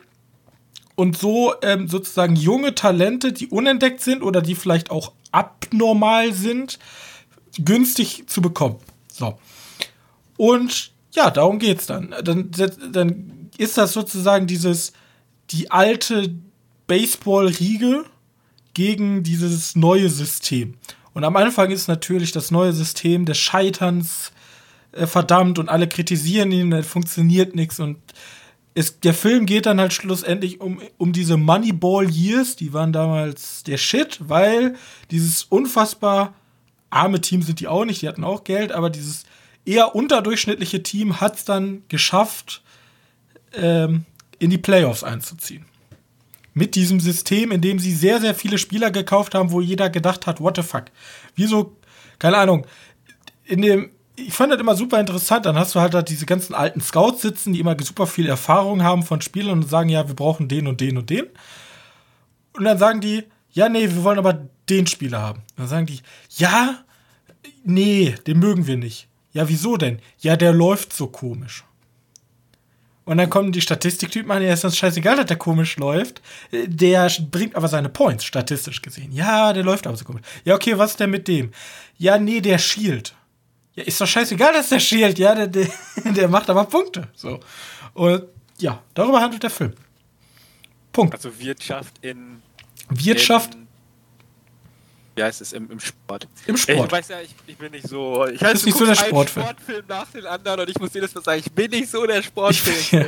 und so ähm, sozusagen junge Talente, die unentdeckt sind oder die vielleicht auch abnormal sind, günstig zu bekommen. So. Und ja, darum geht's dann. Dann, dann ist das sozusagen dieses, die alte Baseball-Riege gegen dieses neue System. Und am Anfang ist natürlich das neue System des Scheiterns äh, verdammt und alle kritisieren ihn, es funktioniert nichts und es, der Film geht dann halt schlussendlich um, um diese Moneyball Years, die waren damals der Shit, weil dieses unfassbar arme Team sind die auch nicht, die hatten auch Geld, aber dieses eher unterdurchschnittliche Team hat es dann geschafft, ähm, in die Playoffs einzuziehen. Mit diesem System, in dem sie sehr, sehr viele Spieler gekauft haben, wo jeder gedacht hat, what the fuck. Wieso, keine Ahnung, in dem, ich fand das immer super interessant. Dann hast du halt, halt diese ganzen alten Scouts sitzen, die immer super viel Erfahrung haben von Spielern und sagen, ja, wir brauchen den und den und den. Und dann sagen die, ja, nee, wir wollen aber den Spieler haben. Dann sagen die, ja, nee, den mögen wir nicht. Ja, wieso denn? Ja, der läuft so komisch. Und dann kommen die Statistiktypen an, ja, ist uns scheißegal, dass der komisch läuft. Der bringt aber seine Points, statistisch gesehen. Ja, der läuft aber so komisch. Ja, okay, was ist denn mit dem? Ja, nee, der schielt. Ja, ist doch scheißegal, dass der schielt, ja, der, der, <laughs> der macht aber Punkte. So. Und ja, darüber handelt der Film. Punkt. Also Wirtschaft in Wirtschaft in wie heißt es, im, im Sport. Im Sport. Ich weiß ja, ich, ich bin nicht so. Ich heiße, bist nicht so der Sportfilm. Sportfilm nach dem anderen und ich muss jedes Mal sagen, ich bin nicht so der Sportfilm. <laughs> Ja.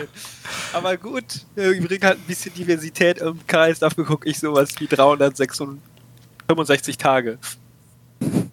Aber gut, ich bringe halt ein bisschen Diversität im Kreis. Dafür gucke ich sowas wie 365 Tage.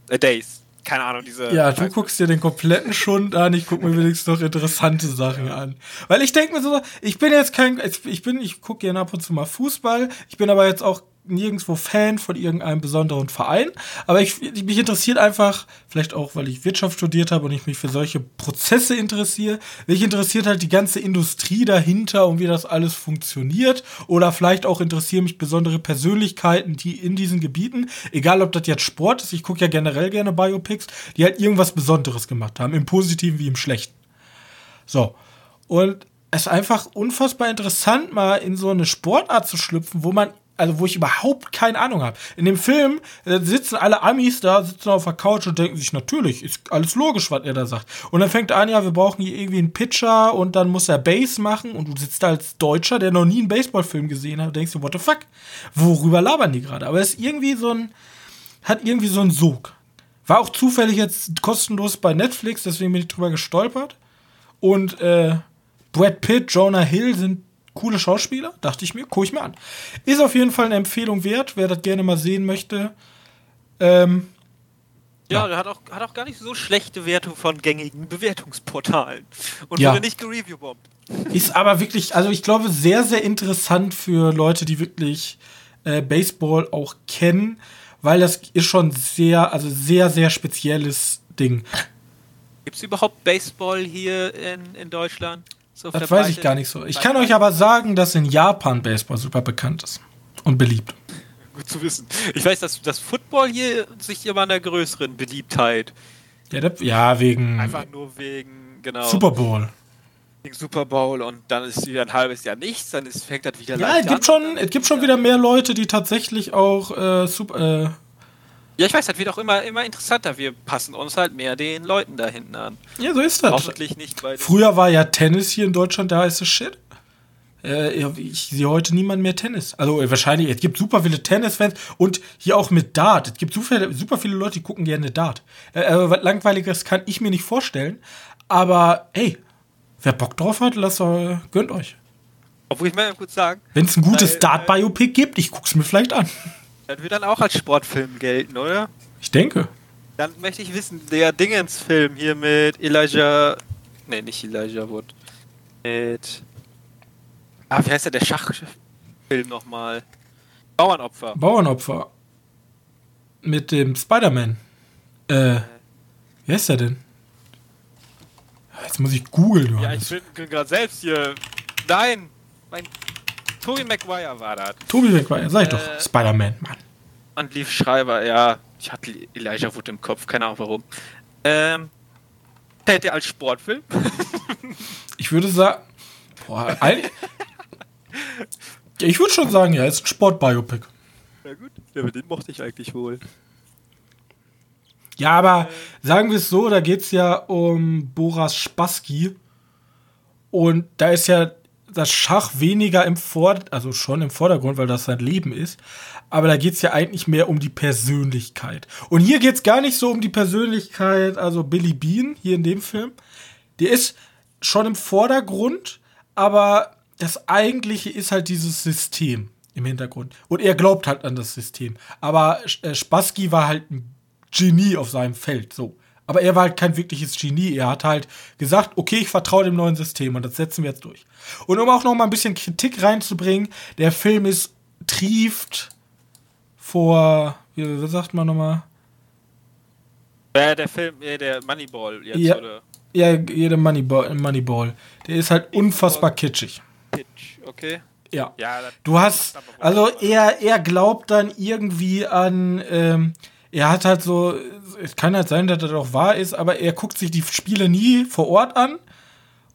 Äh, Days. Keine Ahnung, diese. Ja, du guckst dir den kompletten Schund an, ich gucke mir wenigstens noch interessante Sachen an. Weil ich denke mir so, ich bin jetzt kein, ich bin, ich gucke gerne ab und zu mal Fußball, ich bin aber jetzt auch nirgendwo Fan von irgendeinem besonderen Verein, aber ich, mich interessiert einfach, vielleicht auch, weil ich Wirtschaft studiert habe und ich mich für solche Prozesse interessiere, mich interessiert halt die ganze Industrie dahinter und wie das alles funktioniert oder vielleicht auch interessieren mich besondere Persönlichkeiten, die in diesen Gebieten, egal ob das jetzt Sport ist, ich gucke ja generell gerne Biopics, die halt irgendwas Besonderes gemacht haben, im Positiven wie im Schlechten. So. Und es ist einfach unfassbar interessant, mal in so eine Sportart zu schlüpfen, wo man also wo ich überhaupt keine Ahnung habe. In dem Film äh, sitzen alle Amis da, sitzen auf der Couch und denken sich, natürlich, ist alles logisch, was er da sagt. Und dann fängt an, ja, wir brauchen hier irgendwie einen Pitcher und dann muss er Base machen und du sitzt da als Deutscher, der noch nie einen Baseballfilm gesehen hat und denkst dir, what the fuck? Worüber labern die gerade? Aber es ist irgendwie so ein, hat irgendwie so einen Sog. War auch zufällig jetzt kostenlos bei Netflix, deswegen bin ich drüber gestolpert. Und äh, Brad Pitt, Jonah Hill sind coole Schauspieler, dachte ich mir, gucke ich mir an. Ist auf jeden Fall eine Empfehlung wert, wer das gerne mal sehen möchte. Ähm, ja, ja, der hat auch, hat auch gar nicht so schlechte Wertung von gängigen Bewertungsportalen. Und ja. wurde nicht gereviewbombt. Ist aber wirklich, also ich glaube, sehr, sehr interessant für Leute, die wirklich äh, Baseball auch kennen, weil das ist schon sehr, also sehr, sehr spezielles Ding. Gibt es überhaupt Baseball hier in, in Deutschland? So das weiß ich gar nicht so. Ich kann euch aber sagen, dass in Japan Baseball super bekannt ist und beliebt. Gut zu wissen. Ich weiß, dass das Football hier sich immer einer größeren Beliebtheit. Ja, das, ja, wegen. Einfach nur wegen, genau. Super Bowl. Wegen Super Bowl und dann ist wieder ein halbes Jahr nichts, dann ist, fängt das wieder Ja, es gibt, schon, es gibt schon wieder mehr Leute, die tatsächlich auch äh, super, äh, ja, ich weiß, das wird auch immer, immer interessanter. Wir passen uns halt mehr den Leuten da hinten an. Ja, so ist das. Hoffentlich nicht bei Früher war ja Tennis hier in Deutschland der heiße Shit. Äh, ich sehe heute niemand mehr Tennis. Also äh, wahrscheinlich, es gibt super viele Tennis-Fans und hier auch mit Dart. Es gibt super, super viele Leute, die gucken gerne Dart. Äh, also was Langweiliges kann ich mir nicht vorstellen. Aber hey, wer Bock drauf hat, lasst, äh, gönnt euch. Obwohl ich mal kurz sagen. Wenn es ein gutes Dart-Biopic gibt, ich guck's mir vielleicht an. Das wird dann auch als Sportfilm gelten, oder? Ich denke. Dann möchte ich wissen, der Dingens-Film hier mit Elijah. Ne, nicht Elijah Wood. Mit. Ah, wie heißt der, der Schachfilm nochmal? Bauernopfer. Bauernopfer. Mit dem Spider-Man. Äh. Wie heißt der denn? Jetzt muss ich googeln, Ja, ich bin gerade selbst hier. Nein! Mein Tobey Maguire war das. Tobey Maguire, sag ich äh, doch. Spider-Man, Mann. Und Lief Schreiber, ja. Ich hatte Elijah Wood im Kopf, keine Ahnung warum. Ähm, hält er als Sportfilm? <laughs> ich würde sagen. Boah, ich würde schon sagen, ja, ist ein Sportbiopic. Ja gut, ja, den mochte ich eigentlich wohl. Ja, aber sagen wir es so, da geht es ja um Boras Spassky. Und da ist ja das Schach weniger im Vordergrund, also schon im Vordergrund, weil das sein Leben ist. Aber da geht es ja eigentlich mehr um die Persönlichkeit. Und hier geht es gar nicht so um die Persönlichkeit, also Billy Bean hier in dem Film. Der ist schon im Vordergrund, aber das eigentliche ist halt dieses System im Hintergrund. Und er glaubt halt an das System. Aber äh, Spassky war halt ein Genie auf seinem Feld, so. Aber er war halt kein wirkliches Genie. Er hat halt gesagt, okay, ich vertraue dem neuen System und das setzen wir jetzt durch. Und um auch noch mal ein bisschen Kritik reinzubringen, der Film ist trieft vor, wie, sagt man nochmal? Ja, der Film, der Moneyball jetzt, ja, oder? Ja, jeder Moneyball, Moneyball. Der ist halt unfassbar kitschig. Kitsch, okay. Ja. ja du hast, also er, er glaubt dann irgendwie an, ähm, er hat halt so, es kann halt sein, dass das auch wahr ist, aber er guckt sich die Spiele nie vor Ort an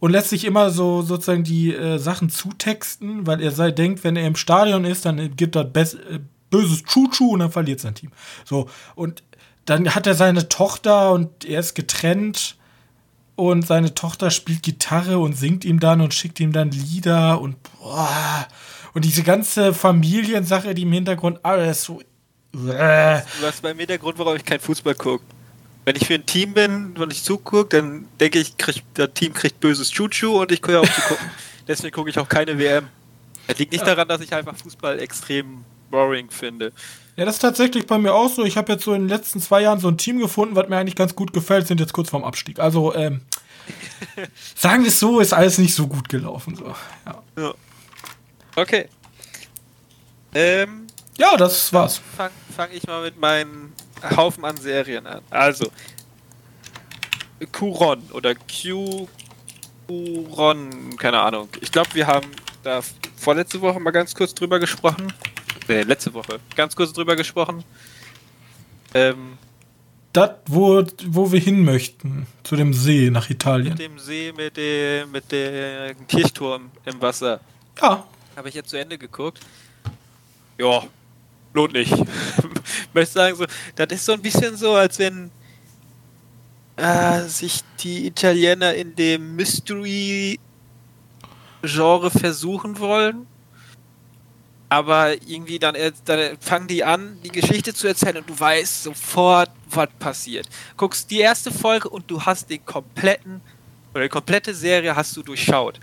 und lässt sich immer so sozusagen die äh, Sachen zutexten, weil er sei, denkt, wenn er im Stadion ist, dann gibt er bes äh, böses Chuchu und dann verliert sein Team. So, und dann hat er seine Tochter und er ist getrennt und seine Tochter spielt Gitarre und singt ihm dann und schickt ihm dann Lieder und boah, und diese ganze Familiensache, die im Hintergrund alles so das ist bei mir der Grund, warum ich kein Fußball gucke. Wenn ich für ein Team bin und ich zugucke, dann denke ich, krieg, das Team kriegt böses Chuchu und ich kann ja auch zugucken. <laughs> Deswegen gucke ich auch keine WM. Das liegt nicht daran, dass ich einfach Fußball extrem boring finde. Ja, das ist tatsächlich bei mir auch so. Ich habe jetzt so in den letzten zwei Jahren so ein Team gefunden, was mir eigentlich ganz gut gefällt, sind jetzt kurz vorm Abstieg. Also, ähm, <laughs> sagen wir es so, ist alles nicht so gut gelaufen. So. Ja. ja. Okay. Ähm, ja, das war's. Fange fang ich mal mit meinen Haufen an Serien an. Also, Kuron oder Q. Kuron, keine Ahnung. Ich glaube, wir haben da vorletzte Woche mal ganz kurz drüber gesprochen. Nee, letzte Woche. Ganz kurz drüber gesprochen. Ähm, das, wo, wo wir hin möchten. Zu dem See nach Italien. Mit dem See, mit dem, mit dem Kirchturm im Wasser. Ja. Habe ich jetzt zu Ende geguckt. Ja, lohnt nicht. <laughs> ich möchte sagen, so, das ist so ein bisschen so, als wenn äh, sich die Italiener in dem Mystery-Genre versuchen wollen. Aber irgendwie dann, dann fangen die an, die Geschichte zu erzählen und du weißt sofort, was passiert. Guckst die erste Folge und du hast den kompletten, oder die komplette Serie hast du durchschaut.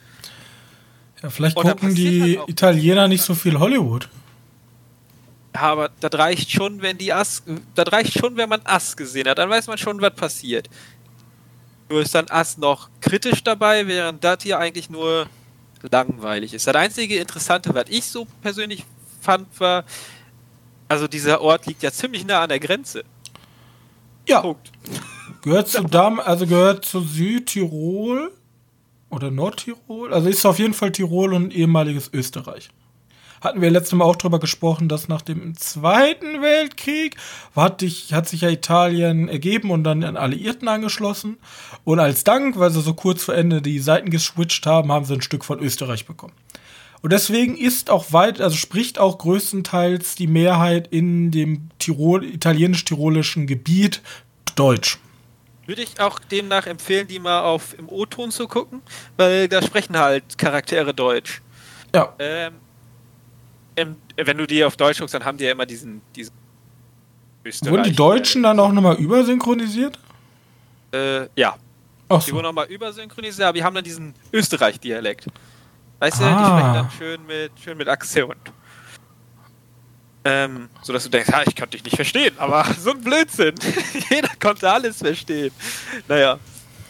Ja, vielleicht gucken die halt Italiener nicht so viel Hollywood. Aber das reicht schon, wenn die Ass, das reicht schon, wenn man Ass gesehen hat. Dann weiß man schon, was passiert. Nur ist dann Ass noch kritisch dabei, während das hier eigentlich nur langweilig ist. Das einzige Interessante, was ich so persönlich fand, war, also dieser Ort liegt ja ziemlich nah an der Grenze. Ja. Punkt. Gehört zu Dam, also gehört zu Südtirol oder Nordtirol. Also ist auf jeden Fall Tirol und ehemaliges Österreich hatten wir letztes Mal auch drüber gesprochen, dass nach dem Zweiten Weltkrieg hat, dich, hat sich ja Italien ergeben und dann an Alliierten angeschlossen. Und als Dank, weil sie so kurz vor Ende die Seiten geswitcht haben, haben sie ein Stück von Österreich bekommen. Und deswegen ist auch weit, also spricht auch größtenteils die Mehrheit in dem Tirol, italienisch-tirolischen Gebiet Deutsch. Würde ich auch demnach empfehlen, die mal auf im O-Ton zu gucken, weil da sprechen halt Charaktere Deutsch. Ja. Ähm, wenn du die auf Deutsch guckst, dann haben die ja immer diesen, diesen Wurden die Deutschen dann auch nochmal übersynchronisiert? Äh, ja. Ach so. Die wurden nochmal übersynchronisiert, aber die haben dann diesen Österreich-Dialekt. Weißt ah. du, die ah. sprechen dann schön mit, schön mit Akzent. Ähm, so dass du denkst, ja, ich konnte dich nicht verstehen, aber <laughs> so ein Blödsinn. <laughs> Jeder konnte alles verstehen. Naja.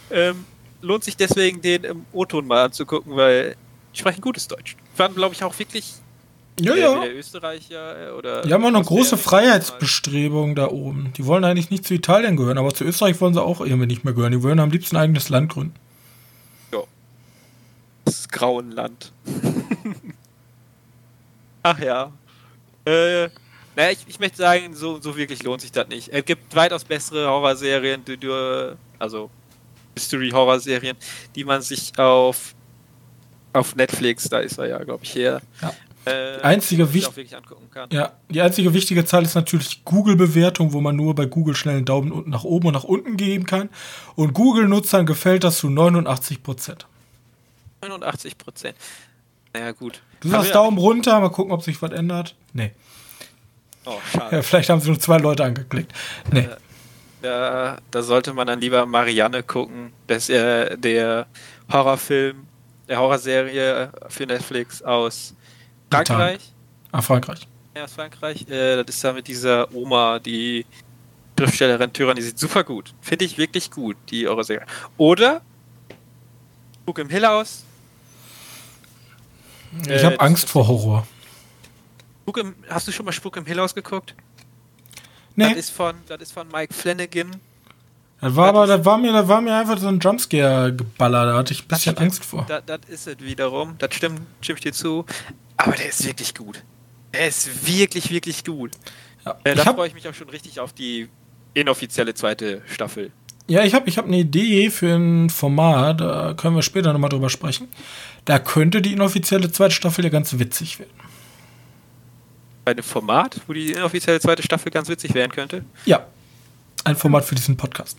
Ähm, lohnt sich deswegen, den im O-Ton mal anzugucken, weil die sprechen gutes Deutsch. Waren, glaube ich, auch wirklich ja, ja. Der Österreicher äh, oder. Die haben auch eine große Freiheitsbestrebung da oben. Die wollen eigentlich nicht zu Italien gehören, aber zu Österreich wollen sie auch irgendwie nicht mehr gehören. Die wollen am liebsten ein eigenes Land gründen. Ja. Das Grauenland. <laughs> Ach ja. Äh, naja, ich, ich möchte sagen, so, so wirklich lohnt sich das nicht. Es gibt weitaus bessere Horrorserien, also Mystery-Horrorserien, die man sich auf auf Netflix, da ist er ja, glaube ich, her, ja. Äh, die einzige wichtig Ja, die einzige wichtige Zahl ist natürlich Google-Bewertung, wo man nur bei Google schnell einen Daumen nach oben und nach unten geben kann. Und Google-Nutzern gefällt das zu 89 Prozent. 89 Prozent. Naja, gut. Du sagst Daumen runter, mal gucken, ob sich was ändert. Nee. Oh, <laughs> schade. Ja, vielleicht haben sie nur zwei Leute angeklickt. Nee. Ja, da sollte man dann lieber Marianne gucken. Das ist äh, der Horrorfilm, der Horrorserie für Netflix aus Frankreich. Ah, Frankreich. Ja, aus Frankreich. Äh, das ist da mit dieser Oma, die Schriftstellerin Tyrann, die sieht super gut. Finde ich wirklich gut, die Horrorserie. Oder Spuk im Hill aus. Ich äh, habe Angst vor Horror. Spuk im, hast du schon mal Spuk im Hill ausgeguckt? Nee. Das ist von, das ist von Mike Flanagan. Das war das aber, das war mir, das war mir einfach so ein Jumpscare geballert, da hatte ich ein bisschen das, Angst vor. Das, das ist es wiederum, das stimmt, stimme ich dir zu. Aber der ist wirklich gut. Der ist wirklich, wirklich gut. Ja, äh, da freue ich mich auch schon richtig auf die inoffizielle zweite Staffel. Ja, ich habe ich hab eine Idee für ein Format, da können wir später nochmal drüber sprechen. Da könnte die inoffizielle zweite Staffel ja ganz witzig werden. Einem Format, wo die inoffizielle zweite Staffel ganz witzig werden könnte? Ja. Ein Format für diesen Podcast.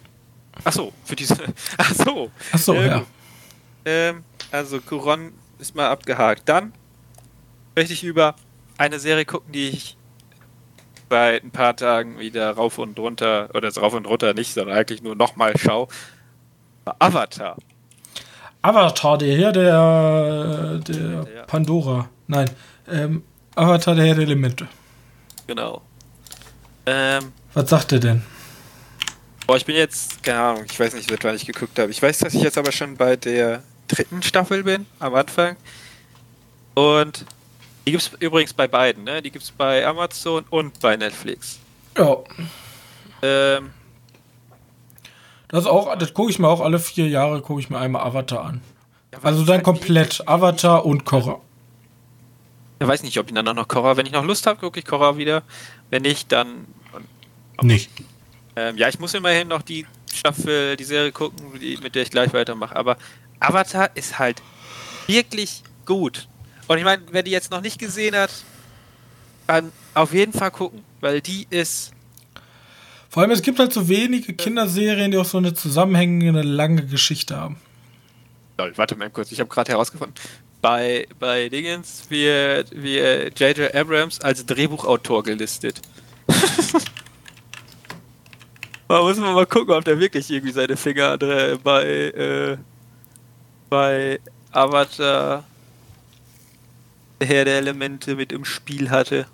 Ach so, für diese. <laughs> Ach so. Ach so, äh, ja. Ähm, also, Coron ist mal abgehakt. Dann möchte ich über eine Serie gucken, die ich bei ein paar Tagen wieder rauf und runter, oder rauf und runter nicht, sondern eigentlich nur nochmal schau. Avatar. Avatar, der Herr der, der ja. Pandora. Nein, ähm, Avatar, der Herr der Elemente. Genau. Ähm, Was sagt er denn? Boah, ich bin jetzt, keine Ahnung, ich weiß nicht, seit wann ich geguckt habe. Ich weiß, dass ich jetzt aber schon bei der dritten Staffel bin, am Anfang. Und die gibt es übrigens bei beiden, ne? Die gibt es bei Amazon und bei Netflix. Ja. Ähm, das auch, das gucke ich mir auch alle vier Jahre, gucke ich mir einmal Avatar an. Ja, also dann komplett Avatar und Korra. Ich weiß nicht, ob ich dann noch Korra, wenn ich noch Lust habe, gucke ich Korra wieder. Wenn nicht, dann. Nicht. Ähm, ja, ich muss immerhin noch die Staffel, die Serie gucken, die, mit der ich gleich weitermache. Aber Avatar ist halt wirklich gut. Und ich meine, wer die jetzt noch nicht gesehen hat, kann auf jeden Fall gucken, weil die ist. Vor allem, es gibt halt so wenige Kinderserien, die auch so eine zusammenhängende, lange Geschichte haben. Warte mal kurz, ich habe gerade herausgefunden. Bei, bei Dingens wird, wird J.J. Abrams als Drehbuchautor gelistet. <laughs> da muss man mal gucken, ob der wirklich irgendwie seine Finger bei, äh, bei Avatar Herr der Elemente mit im Spiel hatte.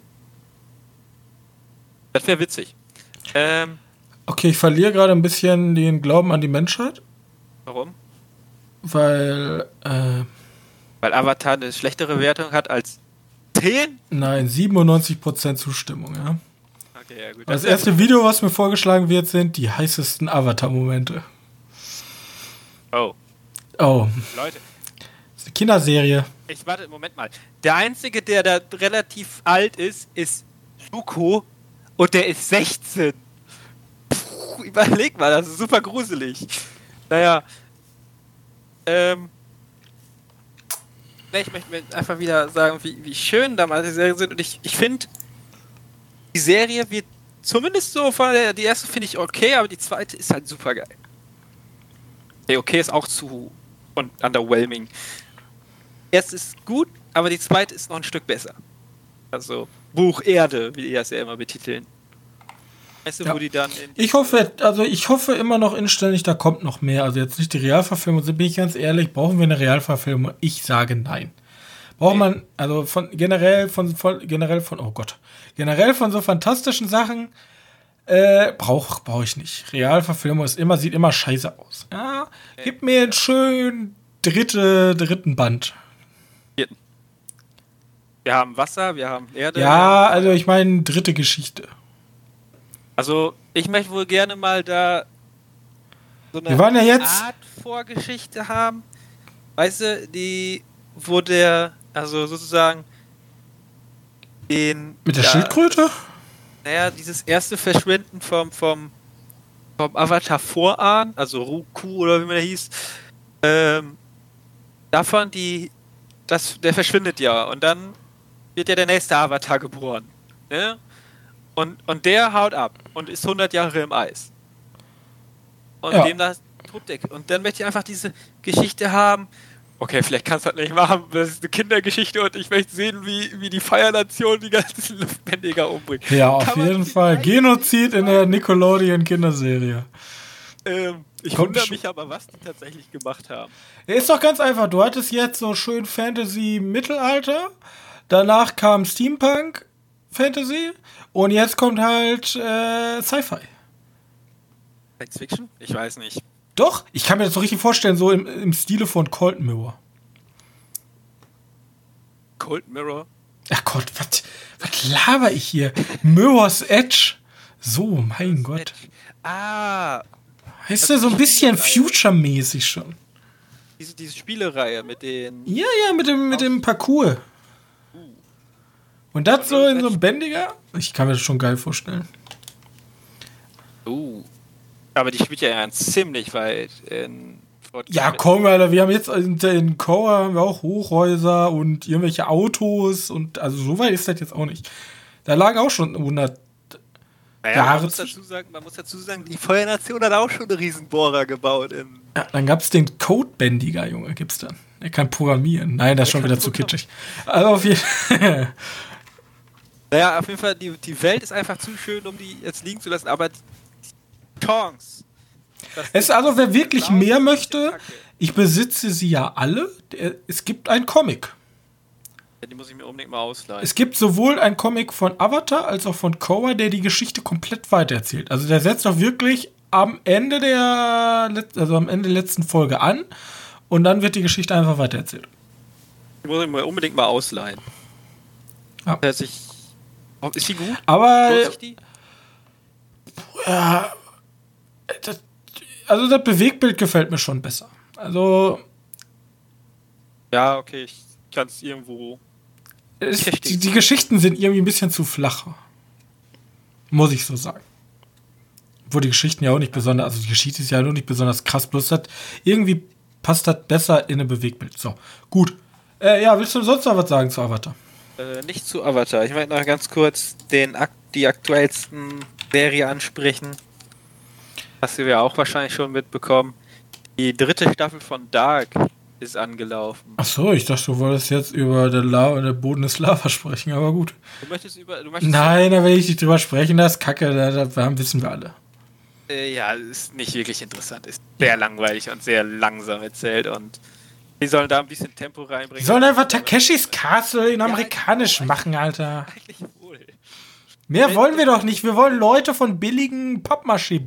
Das wäre witzig. Ähm, okay, ich verliere gerade ein bisschen den Glauben an die Menschheit. Warum? Weil, äh, Weil Avatar eine schlechtere Wertung hat als 10? Nein, 97% Zustimmung, ja. Okay, ja gut. Das, das erste Video, was mir vorgeschlagen wird, sind die heißesten Avatar-Momente. Oh. Oh. Leute. Das ist eine Kinderserie. Ich warte, Moment mal. Der einzige, der da relativ alt ist, ist Luko und der ist 16. Puh, überleg mal, das ist super gruselig. Naja. Ähm. Ich möchte einfach wieder sagen, wie, wie schön damals die Serien sind. Und ich, ich finde, die Serie wird zumindest so von der, die erste finde ich okay, aber die zweite ist halt super geil. Die okay ist auch zu und underwhelming erste ist gut, aber die zweite ist noch ein Stück besser. Also Buch Erde, wie die das ja immer betiteln. Weißt du, ja. wo die dann Ich hoffe, also ich hoffe immer noch inständig, da kommt noch mehr. Also jetzt nicht die Realverfilmung, bin ich ganz ehrlich, brauchen wir eine Realverfilmung? Ich sage nein. Braucht nee. man, also von generell von, von, generell von, oh Gott, generell von so fantastischen Sachen äh, brauche brauch ich nicht. Realverfilmung ist immer, sieht immer scheiße aus. Ja, gib mir einen schönen dritte, dritten Band. Wir haben Wasser, wir haben Erde. Ja, also ich meine dritte Geschichte. Also ich möchte wohl gerne mal da so eine wir waren ja jetzt Art Vorgeschichte haben. Weißt du, die, wo der, also sozusagen den. Mit der ja, Schildkröte? Naja, dieses erste Verschwinden vom, vom, vom Avatar Vorahn, also Ruku oder wie man der hieß, ähm, davon die, das, der verschwindet ja und dann wird ja der nächste Avatar geboren. Ne? Und, und der haut ab und ist 100 Jahre im Eis. Und ja. dem das Toddeck. Und dann möchte ich einfach diese Geschichte haben, okay, vielleicht kannst du das nicht machen, das ist eine Kindergeschichte und ich möchte sehen, wie, wie die Feiernation die ganzen <laughs> Luftbändiger umbringt. Ja, auf Kann jeden Fall. Genozid in der Nickelodeon-Kinderserie. Ähm, ich Kommt wundere mich aber, was die tatsächlich gemacht haben. Ist doch ganz einfach. Du hattest jetzt so schön Fantasy-Mittelalter. Danach kam Steampunk Fantasy. Und jetzt kommt halt äh, Sci-Fi. Science Fiction? Ich weiß nicht. Doch, ich kann mir das so richtig vorstellen, so im, im Stile von Cold Mirror. Cold Mirror? Ach Gott, was, was laber ich hier? Mirror's Edge. So, mein Mirror's Gott. Edge. Ah, Weißt du, so ein bisschen Future-mäßig schon. Diese, diese Spielereihe mit den. Ja, ja, mit dem, mit dem Parcours. Und das so in so einem Bändiger? Ich kann mir das schon geil vorstellen. Uh. Aber die spielt ja ziemlich weit in. Ja, komm, Alter, wir haben jetzt in, in Koa haben wir auch Hochhäuser und irgendwelche Autos und also so weit ist das jetzt auch nicht. Da lagen auch schon 100 naja, man muss, dazu sagen, man muss dazu sagen, die Feuernation hat auch schon einen Riesenbohrer gebaut. ja, dann gab es den Codebändiger, Junge, gibt's dann. Er kann programmieren. Nein, das ist schon wieder zu kitschig. Also auf jeden Fall. <laughs> <laughs> Naja, auf jeden Fall, die, die Welt ist einfach zu schön, um die jetzt liegen zu lassen, aber die Chance. Es also, wer wirklich mehr möchte, ich besitze sie ja alle. Es gibt ein Comic. Die muss ich mir unbedingt mal ausleihen. Es gibt sowohl ein Comic von Avatar als auch von Koa, der die Geschichte komplett weitererzählt. Also der setzt auch wirklich am Ende der, also am Ende der letzten Folge an und dann wird die Geschichte einfach weitererzählt. Die muss ich mir unbedingt mal ausleihen. Ja. Ist die gut? Aber. Ja. Das, also das Bewegbild gefällt mir schon besser. Also. Ja, okay, ich kann es irgendwo es, die, die, Geschichten sind irgendwie ein bisschen zu flach. Muss ich so sagen. Wo die Geschichten ja auch nicht besonders, also die Geschichte ist ja auch nicht besonders krass, bloß das irgendwie passt das besser in ein Bewegbild. So, gut. Äh, ja, willst du sonst noch was sagen zu Avatar? Äh, nicht zu Avatar. Ich möchte noch ganz kurz den, die aktuellsten Serie ansprechen. Hast du ja auch wahrscheinlich schon mitbekommen. Die dritte Staffel von Dark ist angelaufen. Ach so, ich dachte, du wolltest jetzt über der, La der Boden des Lava <laughs> sprechen, aber gut. Du möchtest über. Du möchtest Nein, da will ich nicht drüber sprechen, das ist kacke, da, da wissen wir alle. Äh, ja, ist nicht wirklich interessant, ist sehr langweilig und sehr langsam erzählt und die sollen da ein bisschen Tempo reinbringen. Die sollen einfach Takeshis Castle in amerikanisch ja, machen, Alter. Eigentlich wohl. Mehr wollen wir doch nicht. Wir wollen Leute von billigen Pappmaché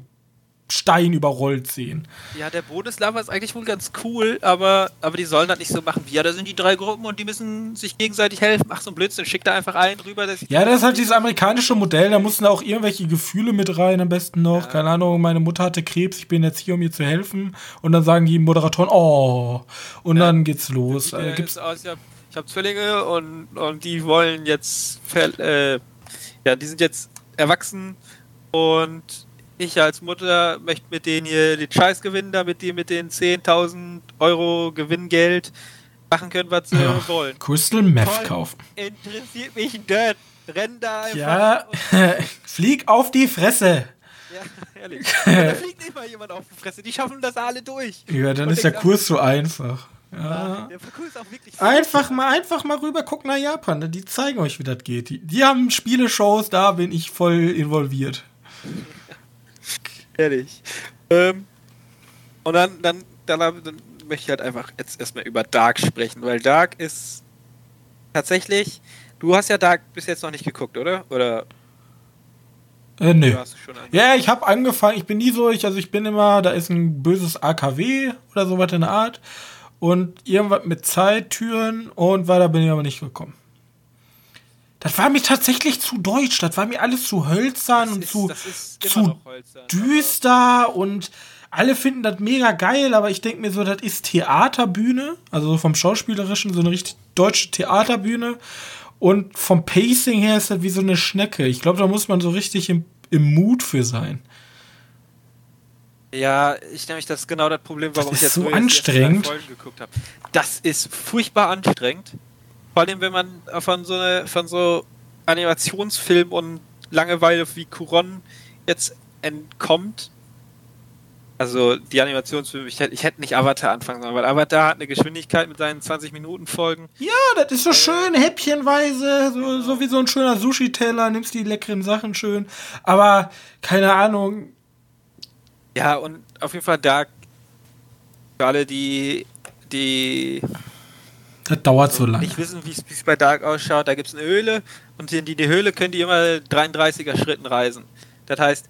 Stein überrollt sehen. Ja, der Bodeslava ist eigentlich wohl ganz cool, aber, aber die sollen das nicht so machen wie, ja, da sind die drei Gruppen und die müssen sich gegenseitig helfen. Ach, so ein Blödsinn, schickt da einfach einen rüber. ja, das ist halt dieses amerikanische Modell, da mussten auch irgendwelche Gefühle mit rein, am besten noch. Ja. Keine Ahnung, meine Mutter hatte Krebs, ich bin jetzt hier, um ihr zu helfen. Und dann sagen die Moderatoren, oh, und ja. dann geht's los. Also, gibt's aus, ich habe hab Zwillinge und, und die wollen jetzt, äh, ja, die sind jetzt erwachsen und ich als Mutter möchte mit denen hier den Scheiß gewinnen, damit die mit den 10.000 Euro Gewinngeld machen können, was sie ja, wollen. Crystal Meth Voll kaufen. Interessiert mich Dirt. Renn da einfach. Ja, <laughs> flieg auf die Fresse. Ja, ehrlich. da <laughs> fliegt nicht mal jemand auf die Fresse. Die schaffen das alle durch. Ja, dann Und ist der Kurs so einfach. Ja. Der Parcours ist auch wirklich einfach mal, einfach mal rüber gucken nach Japan. Die zeigen euch, wie das geht. Die, die haben Spieleshows, da bin ich voll involviert. <laughs> Ehrlich. Ähm, und dann, dann, dann, dann möchte ich halt einfach jetzt erstmal über Dark sprechen, weil Dark ist tatsächlich. Du hast ja Dark bis jetzt noch nicht geguckt, oder? Oder? Äh, nee. Ja, ich habe angefangen, ich bin nie so, ich, also ich bin immer, da ist ein böses AKW oder sowas in der Art und irgendwas mit Zeittüren und weiter bin ich aber nicht gekommen. Das war mir tatsächlich zu deutsch. Das war mir alles zu hölzern das und ist, zu, zu hölzern, düster und alle finden das mega geil, aber ich denke mir so, das ist Theaterbühne, also vom Schauspielerischen so eine richtig deutsche Theaterbühne und vom Pacing her ist das wie so eine Schnecke. Ich glaube, da muss man so richtig im, im Mut für sein. Ja, ich nämlich das ist genau das Problem, warum das ist ich jetzt so anstrengend. Folgen geguckt habe. Das ist furchtbar anstrengend. Vor allem, wenn man von so, eine, von so Animationsfilm und Langeweile wie Kuron jetzt entkommt, Also die Animationsfilme, ich hätte, ich hätte nicht Avatar anfangen sollen, weil Avatar hat eine Geschwindigkeit mit seinen 20 Minuten Folgen. Ja, das ist so schön, häppchenweise, so, so wie so ein schöner Sushi-Teller, nimmst die leckeren Sachen schön. Aber keine Ahnung. Ja, und auf jeden Fall Dark, für alle, die, die das dauert so lange. nicht wissen, wie es bei Dark ausschaut, da gibt es eine Höhle und in die, die Höhle können die immer 33er Schritten reisen. Das heißt,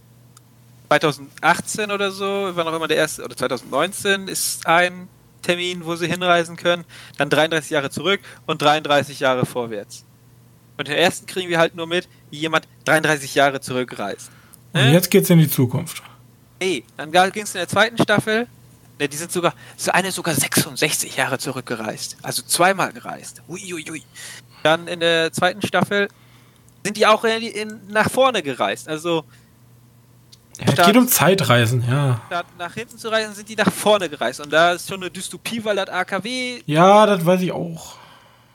2018 oder so, wann auch immer der erste, oder 2019 ist ein Termin, wo sie hinreisen können, dann 33 Jahre zurück und 33 Jahre vorwärts. Und den ersten kriegen wir halt nur mit, wie jemand 33 Jahre zurückreist. Und ne? jetzt geht's in die Zukunft. Ey, dann ging es in der zweiten Staffel, ne, die sind sogar, so eine sogar 66 Jahre zurückgereist. Also zweimal gereist. Uiuiui. Dann in der zweiten Staffel sind die auch in, in, nach vorne gereist. Also ja, es geht um Zeitreisen, ja. Statt nach hinten zu reisen, sind die nach vorne gereist. Und da ist schon eine Dystopie, weil das AKW. Ja, das weiß ich auch.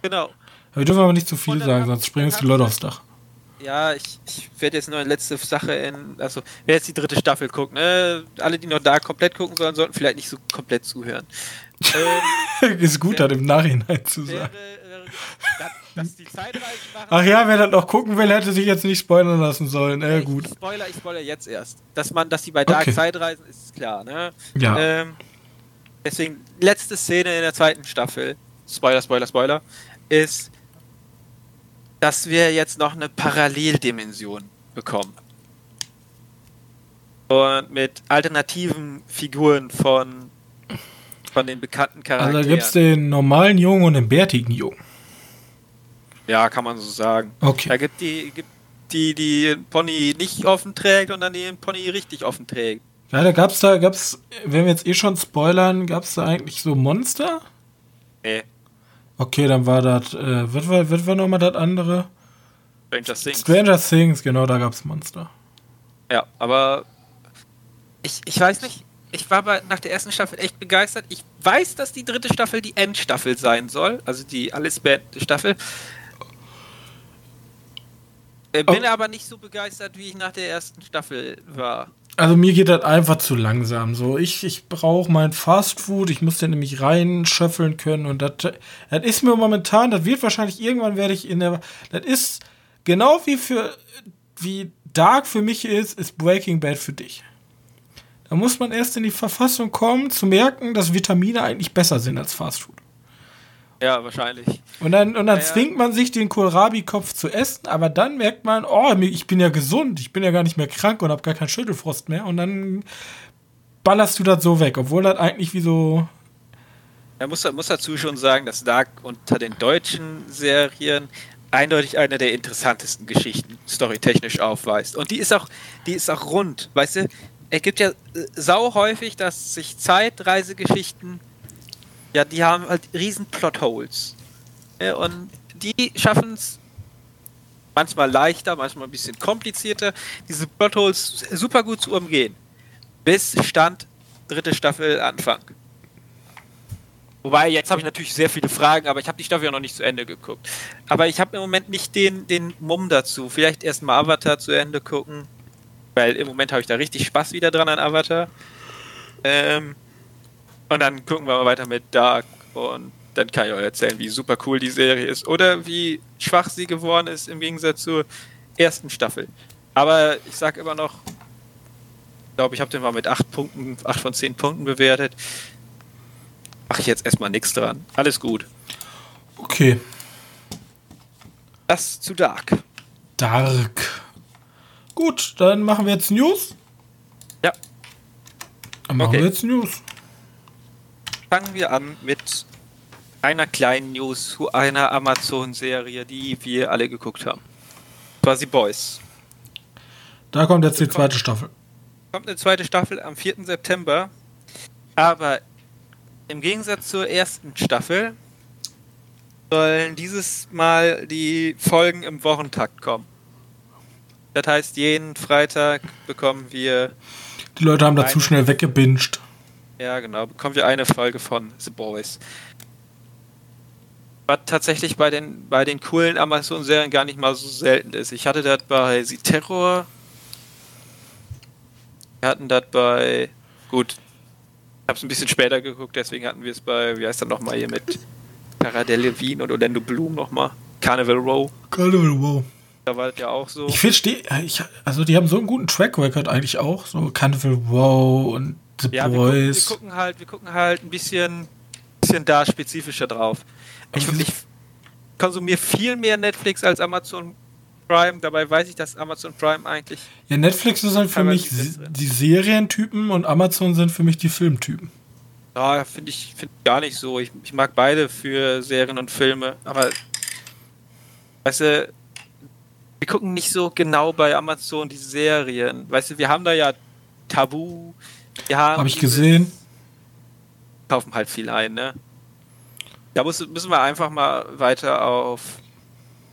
Genau. Wir dürfen aber nicht zu viel sagen, sonst springen uns die Leute aufs Dach. Ja, ich, ich werde jetzt nur eine letzte Sache in. Also, wer jetzt die dritte Staffel guckt, ne? Alle, die noch da komplett gucken sollen, sollten vielleicht nicht so komplett zuhören. <laughs> ähm, ist gut, das im Nachhinein zu sagen. Wäre, wäre, dass die machen. Ach ja, wer das noch gucken will, hätte sich jetzt nicht spoilern lassen sollen. Äh, gut. Ich spoiler, ich spoiler jetzt erst. Dass man, dass die bei Dark okay. Zeitreisen, ist klar, ne? Ja. Ähm, deswegen, letzte Szene in der zweiten Staffel, Spoiler, Spoiler, Spoiler, ist, dass wir jetzt noch eine Paralleldimension bekommen. Und mit alternativen Figuren von, von den bekannten Charakteren. Also da gibt es den normalen Jungen und den bärtigen Jungen. Ja, kann man so sagen. Okay. Da gibt die, gibt die, die Pony nicht offen trägt und dann den Pony richtig offen trägt. Ja, da gab's da, gab's, wenn wir jetzt eh schon spoilern, gab's da eigentlich so Monster? Okay, dann war das, äh, wird wir, wird wir nochmal das andere? Stranger Things. Stranger Things, genau, da gab's Monster. Ja, aber ich, ich weiß nicht, ich war bei, nach der ersten Staffel echt begeistert. Ich weiß, dass die dritte Staffel die Endstaffel sein soll, also die Alice Band Staffel. Äh, bin oh. aber nicht so begeistert, wie ich nach der ersten Staffel war. Also mir geht das einfach zu langsam. So, ich, ich brauche mein Fastfood, ich muss den nämlich reinschöffeln können und das, ist mir momentan, das wird wahrscheinlich irgendwann werde ich in der. Das ist genau wie für wie Dark für mich ist, ist Breaking Bad für dich. Da muss man erst in die Verfassung kommen, zu merken, dass Vitamine eigentlich besser sind als Fastfood. Ja, wahrscheinlich. Und dann, und dann ja. zwingt man sich, den Kohlrabi-Kopf zu essen, aber dann merkt man, oh, ich bin ja gesund, ich bin ja gar nicht mehr krank und habe gar keinen Schüttelfrost mehr. Und dann ballerst du das so weg, obwohl das eigentlich wie so. Er muss, muss dazu schon sagen, dass Dark unter den deutschen Serien eindeutig eine der interessantesten Geschichten storytechnisch aufweist. Und die ist auch, die ist auch rund, weißt du? Es gibt ja äh, sau häufig, dass sich Zeitreisegeschichten ja, die haben halt riesen Plotholes. Ja, und die schaffen es manchmal leichter, manchmal ein bisschen komplizierter, diese Plotholes super gut zu umgehen. Bis Stand dritte Staffel Anfang. Wobei, jetzt habe ich natürlich sehr viele Fragen, aber ich habe die Staffel ja noch nicht zu Ende geguckt. Aber ich habe im Moment nicht den, den Mumm dazu. Vielleicht erst mal Avatar zu Ende gucken. Weil im Moment habe ich da richtig Spaß wieder dran an Avatar. Ähm, und dann gucken wir mal weiter mit Dark und dann kann ich euch erzählen, wie super cool die Serie ist oder wie schwach sie geworden ist im Gegensatz zur ersten Staffel. Aber ich sag immer noch, ich glaube, ich habe den mal mit 8 Punkten, 8 von 10 Punkten bewertet. Mache ich jetzt erstmal nichts dran. Alles gut. Okay. Das zu Dark. Dark. Gut, dann machen wir jetzt News. Ja. Dann machen okay. wir jetzt News fangen wir an mit einer kleinen News zu einer Amazon-Serie, die wir alle geguckt haben. Quasi Boys. Da kommt jetzt die zweite Staffel. Kommt eine zweite Staffel am 4. September. Aber im Gegensatz zur ersten Staffel sollen dieses Mal die Folgen im Wochentakt kommen. Das heißt, jeden Freitag bekommen wir. Die Leute haben da zu schnell weggebinged. Ja, genau. Bekommen wir eine Folge von The Boys. Was tatsächlich bei den, bei den coolen Amazon-Serien gar nicht mal so selten ist. Ich hatte das bei The Terror. Wir hatten das bei. Gut, habe es ein bisschen später geguckt, deswegen hatten wir es bei, wie heißt das nochmal hier mit Cara Delevingne und Orlando Bloom nochmal. Carnival Row. Carnival Row. Da war das ja auch so. Ich verstehe, ich, also die haben so einen guten Track Record eigentlich auch, so Carnival Row und The ja. Wir gucken, wir gucken, halt, wir gucken halt ein bisschen, bisschen da spezifischer drauf. Ich, ich konsumiere viel mehr Netflix als Amazon Prime. Dabei weiß ich, dass Amazon Prime eigentlich. Ja, Netflix ist halt für mich die Serientypen und Amazon sind für mich die Filmtypen. Ja, finde ich, find gar nicht so. Ich, ich mag beide für Serien und Filme, aber weißt du, wir gucken nicht so genau bei Amazon die Serien. Weißt du, wir haben da ja Tabu. Habe hab ich gesehen. Kaufen halt viel ein, ne? Da muss, müssen wir einfach mal weiter auf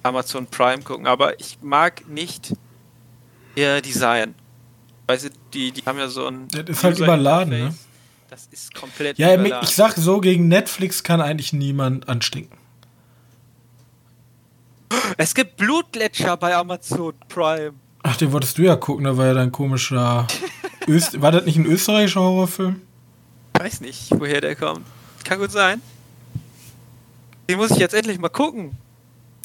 Amazon Prime gucken. Aber ich mag nicht ihr Design. Weißt du, die, die haben ja so ein. Das ist halt überladen, ne? Das ist komplett Ja, überladen. ich sag so, gegen Netflix kann eigentlich niemand anstinken. Es gibt Blutgletscher bei Amazon Prime. Ach, den wolltest du ja gucken, da war ja dein komischer. <laughs> Öst war das nicht ein österreichischer Horrorfilm? Weiß nicht, woher der kommt. Kann gut sein. Den muss ich jetzt endlich mal gucken.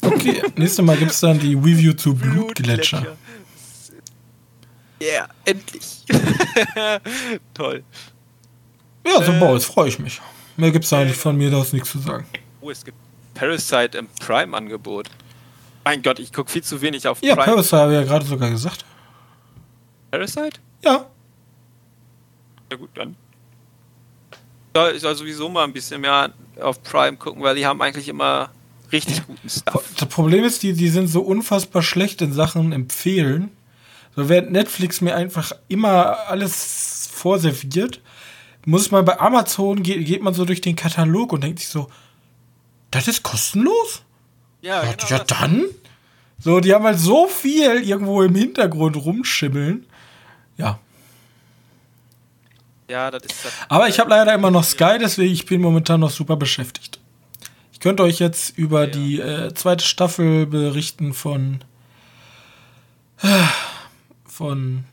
Okay, nächstes Mal gibt es dann die Review zu Blutgletscher. Ja, yeah, endlich. <laughs> Toll. Ja, so äh, Boys, freue ich mich. Mehr gibt es eigentlich von mir aus nichts zu sagen. Oh, es gibt Parasite im Prime-Angebot. Mein Gott, ich gucke viel zu wenig auf ja, Prime. Ja, Parasite habe ich ja gerade sogar gesagt. Parasite? Ja. Ja gut, dann. Ich soll sowieso mal ein bisschen mehr auf Prime gucken, weil die haben eigentlich immer richtig guten Stuff. Das Problem ist, die, die sind so unfassbar schlecht in Sachen empfehlen. So während Netflix mir einfach immer alles vorserviert, muss man bei Amazon, geht, geht man so durch den Katalog und denkt sich so, das ist kostenlos? Ja, ja, genau, ja dann. So, die haben halt so viel irgendwo im Hintergrund rumschimmeln. Ja. Ja, das ist das. Aber ich habe leider immer noch Sky, deswegen ich bin momentan noch super beschäftigt. Ich könnte euch jetzt über ja. die äh, zweite Staffel berichten von äh, von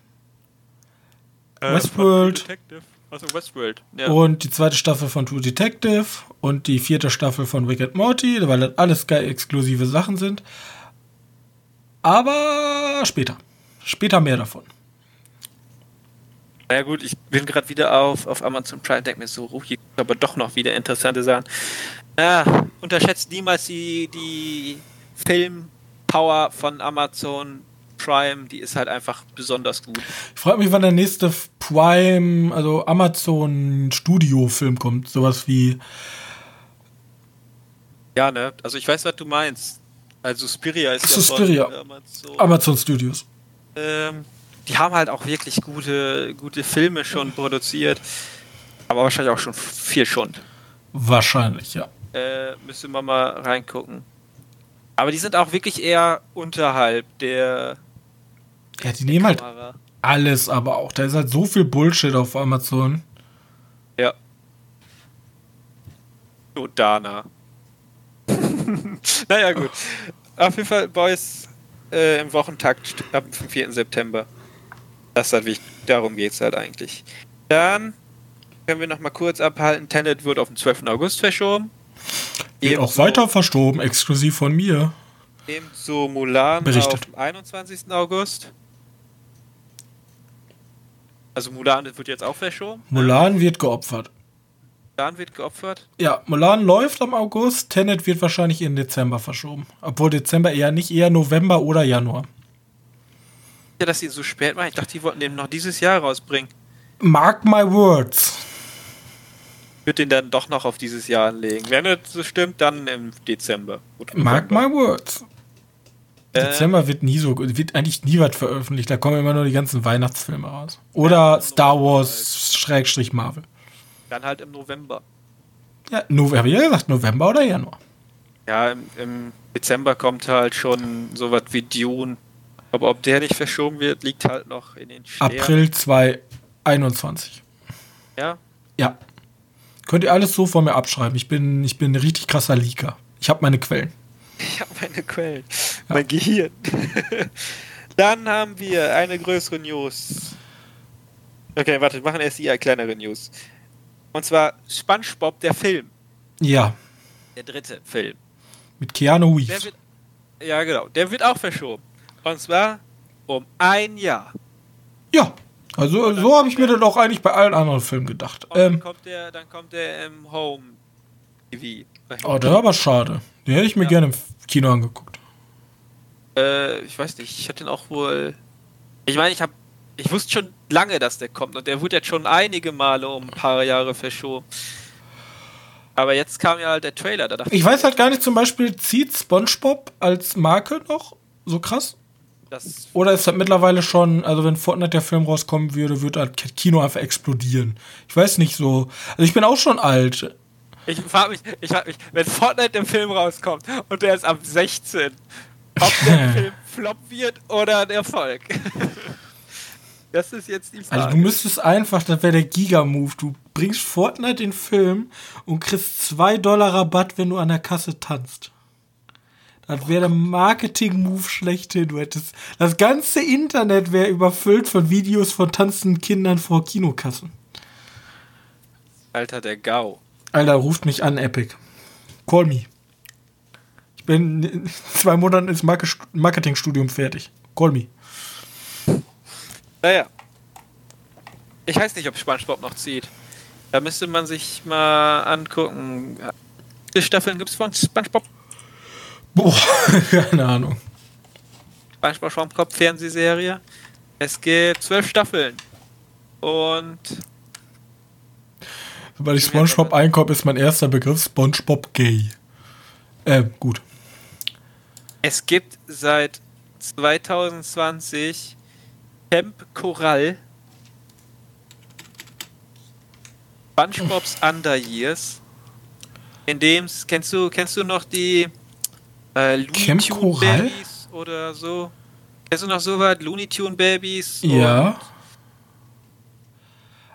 äh, Westworld. Von also Westworld. Ja. Und die zweite Staffel von True Detective und die vierte Staffel von Wicked Morty, weil das alles geil exklusive Sachen sind. Aber später. Später mehr davon. Na ja gut, ich bin gerade wieder auf, auf Amazon Prime, denke mir so, oh, hier aber doch noch wieder interessante Sachen. Ja, unterschätzt niemals die, die Filmpower von Amazon Prime, die ist halt einfach besonders gut. Ich frage mich, wann der nächste Prime, also Amazon Studio-Film kommt. Sowas wie. Ja, ne? Also ich weiß, was du meinst. Also Spiria ist ja Suspiria. Amazon. Amazon Studios. Ähm, die haben halt auch wirklich gute, gute Filme schon produziert. Aber wahrscheinlich auch schon viel schon. Wahrscheinlich, ja. Äh, müsste man mal reingucken. Aber die sind auch wirklich eher unterhalb der. Ja, die nehmen halt Kamera. alles, aber auch. Da ist halt so viel Bullshit auf Amazon. Ja. So, Dana. <laughs> naja, gut. Auf jeden Fall, Boys, äh, im Wochentakt ab dem 4. September. Das ist halt wichtig. Darum geht es halt eigentlich. Dann können wir noch mal kurz abhalten. Tenet wird auf den 12. August verschoben. Wird auch weiter verschoben, exklusiv von mir. Ebenso Mulan Berichtet. auf dem 21. August. Also Mulan wird jetzt auch verschoben. Mulan wird geopfert. Mulan wird geopfert? Ja, Mulan läuft am August, Tenet wird wahrscheinlich in Dezember verschoben. Obwohl Dezember eher nicht, eher November oder Januar ja, dass sie so spät machen. Ich dachte, die wollten den noch dieses Jahr rausbringen. Mark my words. Ich würde den dann doch noch auf dieses Jahr anlegen. Wenn es so stimmt, dann im Dezember. Mark my words. Äh, Dezember wird nie so, wird eigentlich nie was veröffentlicht. Da kommen immer nur die ganzen Weihnachtsfilme raus. Oder ja, Star Wars halt. Schrägstrich Marvel. Dann halt im November. Ja, November, habe ich ja gesagt, November oder Januar. Ja, im, im Dezember kommt halt schon sowas wie Dune aber ob der nicht verschoben wird, liegt halt noch in den Sternen. April 2021. Ja? Ja. Könnt ihr alles so von mir abschreiben. Ich bin, ich bin ein richtig krasser Leaker. Ich habe meine Quellen. Ich habe meine Quellen. Ja. Mein Gehirn. <laughs> Dann haben wir eine größere News. Okay, warte, wir machen erst die kleinere News. Und zwar SpongeBob, der Film. Ja. Der dritte Film. Mit Keanu Reeves. Wird, ja, genau. Der wird auch verschoben. Und zwar um ein Jahr. Ja. Also so habe ich mir das auch eigentlich bei allen anderen Filmen gedacht. Ähm, dann kommt der, dann kommt der im Home TV. Oh, das war aber schade. Den hätte ich mir ja. gerne im Kino angeguckt. Äh, ich weiß nicht. Ich hatte den auch wohl. Ich meine, ich habe, ich wusste schon lange, dass der kommt und der wurde jetzt schon einige Male um ein paar Jahre verschoben. Aber jetzt kam ja halt der Trailer. Da ich, ich weiß halt gar nicht, zum Beispiel zieht SpongeBob als Marke noch so krass? Das Oder ist das mittlerweile schon, also wenn Fortnite der Film rauskommen würde, würde das Kino einfach explodieren. Ich weiß nicht so. Also ich bin auch schon alt. Ich frage mich, ich frag mich, wenn Fortnite der Film rauskommt und der ist ab 16, ob der <laughs> Film Flop wird oder ein Erfolg. <laughs> Das ist jetzt die Frage. Also du müsstest einfach, das wäre der Giga-Move. Du bringst Fortnite in den Film und kriegst 2 Dollar Rabatt, wenn du an der Kasse tanzt. Das wäre der Marketing-Move schlechthin. Du hättest, das ganze Internet wäre überfüllt von Videos von tanzenden Kindern vor Kinokassen. Alter, der Gau. Alter, ruft mich an, Epic. Call me. Ich bin in <laughs> zwei Monaten ins Marketingstudium fertig. Call me. Naja. Ich weiß nicht, ob SpongeBob noch zieht. Da müsste man sich mal angucken. Wie viele Staffeln gibt es von SpongeBob? Boah, <laughs> keine Ahnung. SpongeBob Schwammkopf Fernsehserie. Es gibt zwölf Staffeln. Und. Weil ich SpongeBob einkaufe, ist mein erster Begriff SpongeBob Gay. Äh, gut. Es gibt seit 2020 Camp Coral, SpongeBob's Under Years, in dem kennst du kennst du noch die äh, Camp Coral? Babies oder so? Kennst du noch so was? Looney Tune Babies? Ja.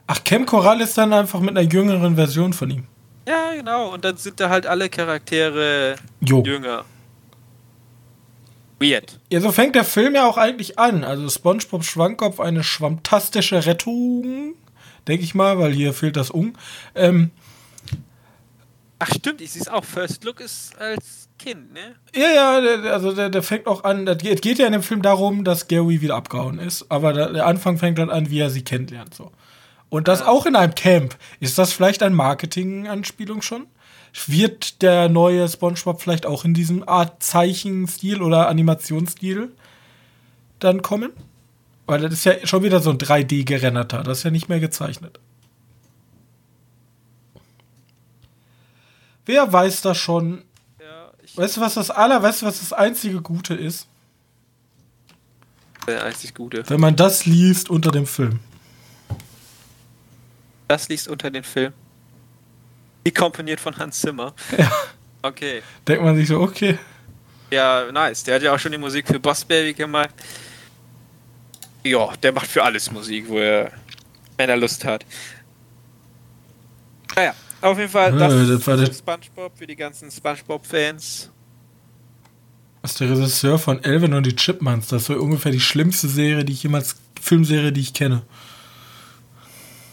Ach, Camp Coral ist dann einfach mit einer jüngeren Version von ihm. Ja, genau. Und dann sind da halt alle Charaktere jo. jünger. Weird. Ja, so fängt der Film ja auch eigentlich an. Also SpongeBob Schwammkopf, eine schwammtastische Rettung, denke ich mal, weil hier fehlt das Um. Ähm, Ach stimmt, ich sehe es auch. First Look ist als Kind, ne? Ja, ja, der, also der, der fängt auch an. Es geht, geht ja in dem Film darum, dass Gary wieder abgehauen ist. Aber der, der Anfang fängt dann an, wie er sie kennenlernt. So. Und das ja. auch in einem Camp. Ist das vielleicht eine Marketing-Anspielung schon? Wird der neue SpongeBob vielleicht auch in diesem Art Zeichenstil oder Animationsstil dann kommen? Weil das ist ja schon wieder so ein 3D-gerenderter, das ist ja nicht mehr gezeichnet. Wer weiß das schon? Weißt du, was das aller, weißt du, was das einzige Gute ist? Der einzig Gute. Wenn man das liest unter dem Film. Das liest unter dem Film. Die komponiert von Hans Zimmer. Ja. Okay. Denkt man sich so, okay. Ja, nice. Der hat ja auch schon die Musik für Boss Baby gemacht. Ja, der macht für alles Musik, wo er, wenn er Lust hat. Naja, auf jeden Fall, das, ja, das war der SpongeBob für die ganzen SpongeBob-Fans. Das ist der Regisseur von Elvin und die Chipmunks. Das ist so ungefähr die schlimmste Serie, die ich jemals, Filmserie, die ich kenne.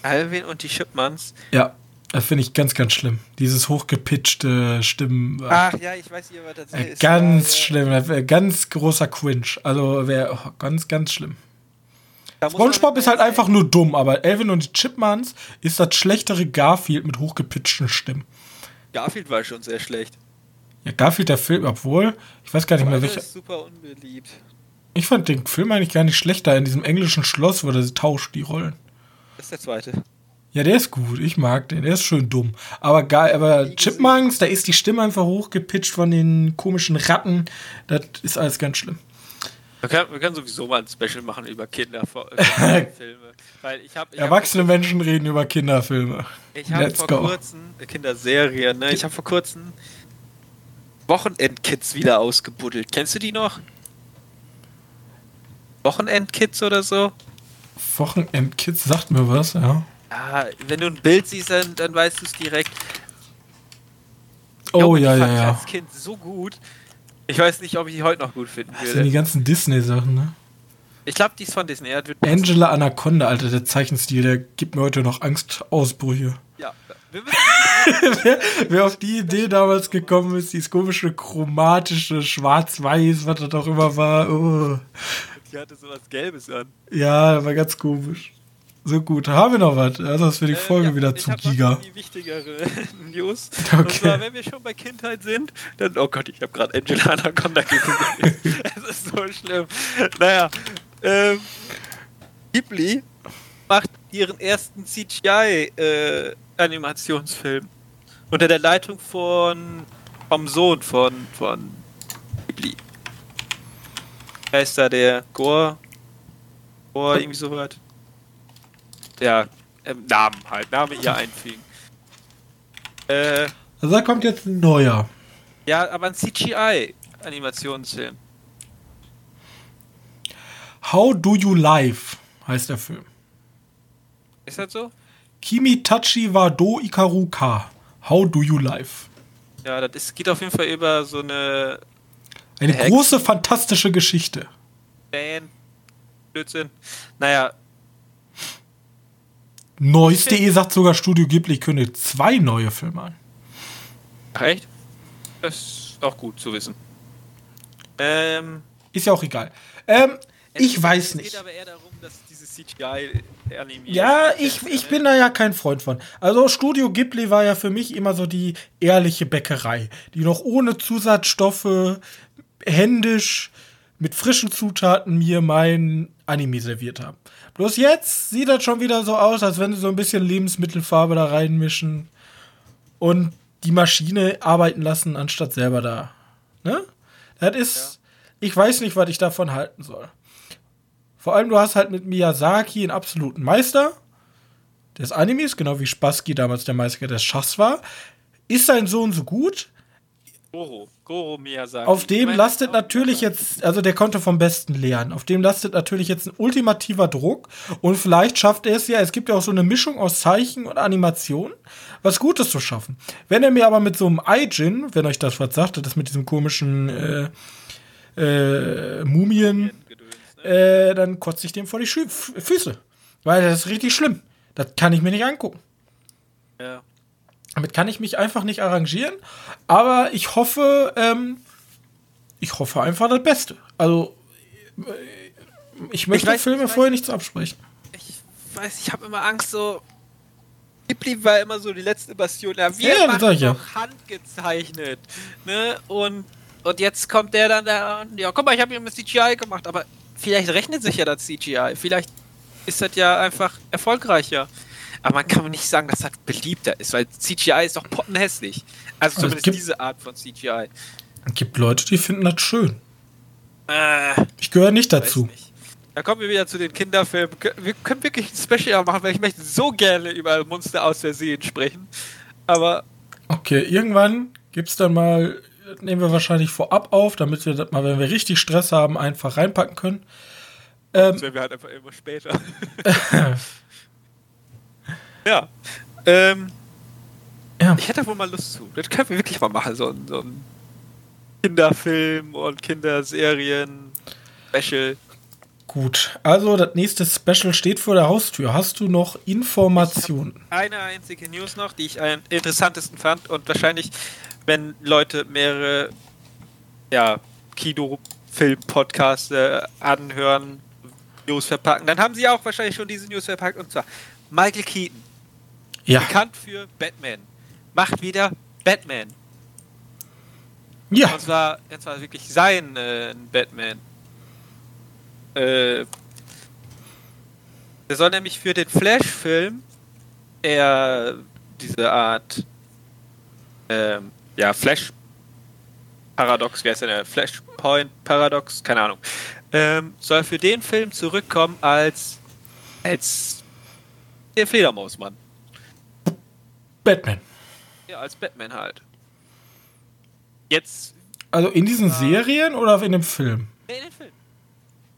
Alvin und die Chipmunks? Ja. Das finde ich ganz, ganz schlimm. Dieses hochgepitchte Stimmen. Ach ja, ich weiß nicht, was das äh, ist. Ganz ja, schlimm. Ganz großer Cringe. Also wäre oh, ganz, ganz schlimm. SpongeBob ist halt einfach nur dumm, aber Elvin und die Chipmunks ist das schlechtere Garfield mit hochgepitchten Stimmen. Garfield war schon sehr schlecht. Ja, Garfield der Film, obwohl, ich weiß gar nicht mehr welcher. ist super unbeliebt. Ich fand den Film eigentlich gar nicht schlechter in diesem englischen Schloss, wo sie tauscht die Rollen. Das ist der zweite. Ja, der ist gut. Ich mag den. Der ist schön dumm. Aber geil, aber Chipmunks, da ist die Stimme einfach hochgepitcht von den komischen Ratten. Das ist alles ganz schlimm. Wir können, wir können sowieso mal ein Special machen über <laughs> Kinderfilme. Weil ich hab, ich Erwachsene hab Menschen reden über Kinderfilme. Ich habe vor go. kurzem, äh, Kinderserien, ne? Ich habe vor kurzem Wochenendkids wieder ausgebuddelt. Kennst du die noch? Wochenendkids oder so? Wochenendkids sagt mir was, ja. Ja, wenn du ein Bild siehst, dann, dann weißt du es direkt. Oh ja, ja, ja. als Kind so gut. Ich weiß nicht, ob ich die heute noch gut finden würde. Das sind die ganzen Disney-Sachen, ne? Ich glaube, die ist von Disney. Angela Anaconda, Alter, der Zeichenstil, der gibt mir heute noch Angstausbrüche. Ja, <laughs> wer, wer, auf die Idee damals gekommen ist, dieses komische chromatische Schwarz-Weiß, was das auch immer war. Oh. Die hatte sowas Gelbes an. Ja, war ganz komisch. So gut, haben wir noch was? Also das für die äh, Folge äh, ja, wieder zu Giga. Die wichtigere <laughs> News. <laughs> Okay. Und zwar, wenn wir schon bei Kindheit sind, dann, oh Gott, ich habe gerade Angela Anaconda geguckt. <laughs> Es ist so schlimm. Naja, ähm, Ghibli macht ihren ersten CGI-Animationsfilm. Äh, unter der Leitung von vom Sohn von, von Ghibli. Wer ist da der Gore? Gore, irgendwie so was ja, ähm, Namen halt, Name hier einfügen. Äh, also da kommt jetzt ein neuer. Ja, aber ein CGI-Animationsfilm. How Do You Live heißt der Film. Ist das so? Kimi Tachi wa Do Ikaru Ka. How Do You Live. Ja, das ist, geht auf jeden Fall über so eine. Eine Hex. große, fantastische Geschichte. Band. Blödsinn. Naja, Neues.de sagt sogar Studio Ghibli kündigt zwei neue Filme an. Ach echt? Das ist auch gut zu wissen. Ähm, ist ja auch egal. Ähm, ich weiß nicht. Es geht aber eher darum, dass dieses CGI animiert. Ja, ich, ich bin da ja kein Freund von. Also Studio Ghibli war ja für mich immer so die ehrliche Bäckerei, die noch ohne Zusatzstoffe händisch mit frischen Zutaten mir mein Anime serviert haben. Bloß jetzt sieht das schon wieder so aus, als wenn sie so ein bisschen Lebensmittelfarbe da reinmischen und die Maschine arbeiten lassen, anstatt selber da. Ne? Das ist. Ja. Ich weiß nicht, was ich davon halten soll. Vor allem, du hast halt mit Miyazaki einen absoluten Meister des Animes, genau wie Spassky damals der Meister des Schachs war. Ist sein Sohn so gut? Goro, Goro Miyazaki. Auf dem lastet natürlich jetzt, also der konnte vom Besten lernen. Auf dem lastet natürlich jetzt ein ultimativer Druck. Und vielleicht schafft er es ja, es gibt ja auch so eine Mischung aus Zeichen und Animation, was Gutes zu schaffen. Wenn er mir aber mit so einem Aijin, wenn euch das was sagt, das mit diesem komischen äh, äh, Mumien, äh, dann kotze ich dem vor die Schü Füße. Weil das ist richtig schlimm. Das kann ich mir nicht angucken. Ja. Damit kann ich mich einfach nicht arrangieren. Aber ich hoffe, ähm, ich hoffe einfach das Beste. Also, äh, ich möchte ich weiß, Filme vorher nichts absprechen. Ich weiß, ich habe immer Angst, so. Ghibli war immer so die letzte Bastion. Ja, wir ja, machen ja. handgezeichnet. Ne? Und, und jetzt kommt der dann da ja, guck mal, ich habe hier mit CGI gemacht, aber vielleicht rechnet sich ja das CGI. Vielleicht ist das ja einfach erfolgreicher. Aber man kann nicht sagen, dass das beliebter ist, weil CGI ist doch pottenhässlich. Also, also zumindest gibt, diese Art von CGI. Es gibt Leute, die finden das schön. Äh, ich gehöre nicht dazu. Nicht. Da kommen wir wieder zu den Kinderfilmen. Wir können wirklich ein Special machen, weil ich möchte so gerne über Monster aus der See sprechen. Aber. Okay, irgendwann gibt es dann mal, nehmen wir wahrscheinlich vorab auf, damit wir das mal, wenn wir richtig Stress haben, einfach reinpacken können. Ähm, das werden wir halt einfach immer später. <laughs> <laughs> Ja. Ähm, ja. Ich hätte wohl mal Lust zu. Das können wir wirklich mal machen, so, so ein Kinderfilm und Kinderserien, Special. Gut, also das nächste Special steht vor der Haustür. Hast du noch Informationen? Eine einzige News noch, die ich am interessantesten fand und wahrscheinlich, wenn Leute mehrere ja, Kino-Film-Podcasts äh, anhören, News verpacken, dann haben sie auch wahrscheinlich schon diese News verpackt und zwar Michael Keaton ja. Bekannt für Batman. Macht wieder Batman. Ja. Und zwar, jetzt war wirklich sein äh, Batman. Äh, der soll nämlich für den Flash-Film eher diese Art ähm, ja, Flash Paradox, wie heißt der? Flashpoint Paradox, keine Ahnung. Ähm, soll für den Film zurückkommen als als der Fledermausmann. Batman. Ja, als Batman halt. Jetzt. Also in diesen äh, Serien oder in dem Film? In den Film.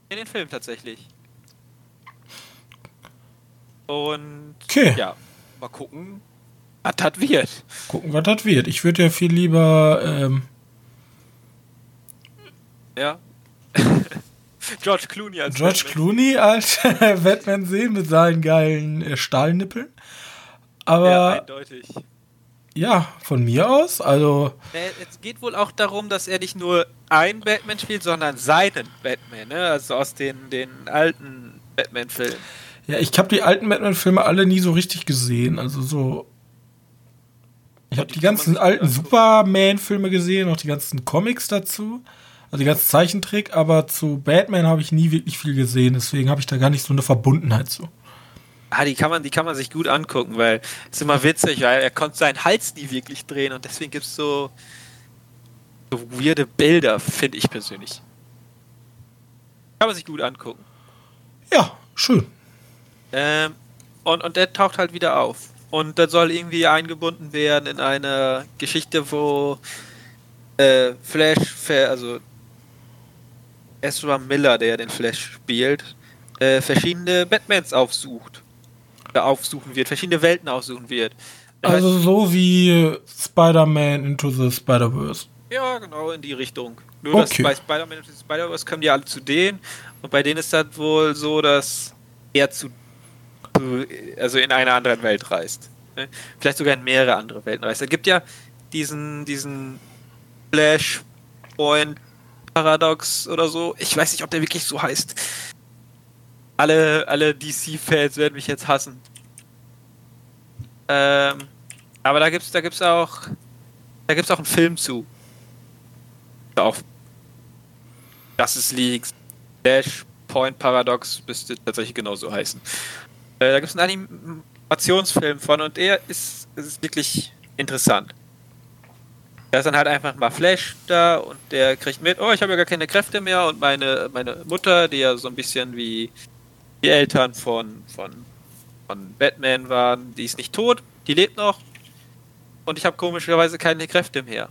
In den Film tatsächlich. Und okay. ja, mal gucken, was das wird. Gucken, was das wird. Ich würde ja viel lieber. Ähm ja. George Clooney als George Batman. Clooney als <laughs> Batman sehen mit seinen geilen äh, Stahlnippeln. Aber. Ja, eindeutig. Ja, von mir aus. Also. Es geht wohl auch darum, dass er nicht nur einen Batman spielt, sondern seinen Batman, ne? Also aus den, den alten Batman-Filmen. Ja, ich habe die alten Batman-Filme alle nie so richtig gesehen. Also so. Ich habe die ganzen alten Superman-Filme gesehen, auch die ganzen Comics dazu. Also die ganzen Zeichentrick, aber zu Batman habe ich nie wirklich viel gesehen, deswegen habe ich da gar nicht so eine Verbundenheit zu. Ah, die kann man, die kann man sich gut angucken, weil es ist immer witzig, weil er konnte seinen Hals nie wirklich drehen und deswegen gibt es so, so weirde Bilder, finde ich persönlich. Kann man sich gut angucken. Ja, schön. Ähm, und, und der taucht halt wieder auf. Und das soll irgendwie eingebunden werden in eine Geschichte, wo äh, Flash, also Ezra Miller, der den Flash spielt, äh, verschiedene Batmans aufsucht aufsuchen wird, verschiedene Welten aufsuchen wird. Also so wie Spider-Man Into the Spider-Verse. Ja, genau, in die Richtung. Nur okay. dass bei Spider-Man Into the Spider-Verse kommen die alle zu denen und bei denen ist das wohl so, dass er zu, also in eine andere Welt reist. Ne? Vielleicht sogar in mehrere andere Welten reist. Es gibt ja diesen, diesen Flashpoint Paradox oder so. Ich weiß nicht, ob der wirklich so heißt. Alle, alle DC-Fans werden mich jetzt hassen. Ähm, aber da gibt's, da gibt's auch, da gibt's auch einen Film zu. Auch das ist Leaks. Dash Point Paradox müsste tatsächlich genauso heißen. Äh, da gibt es einen Animationsfilm von und der ist, ist wirklich interessant. Da ist dann halt einfach mal Flash da und der kriegt mit, oh, ich habe ja gar keine Kräfte mehr und meine, meine Mutter, die ja so ein bisschen wie die Eltern von, von, von Batman waren, die ist nicht tot, die lebt noch und ich habe komischerweise keine Kräfte mehr.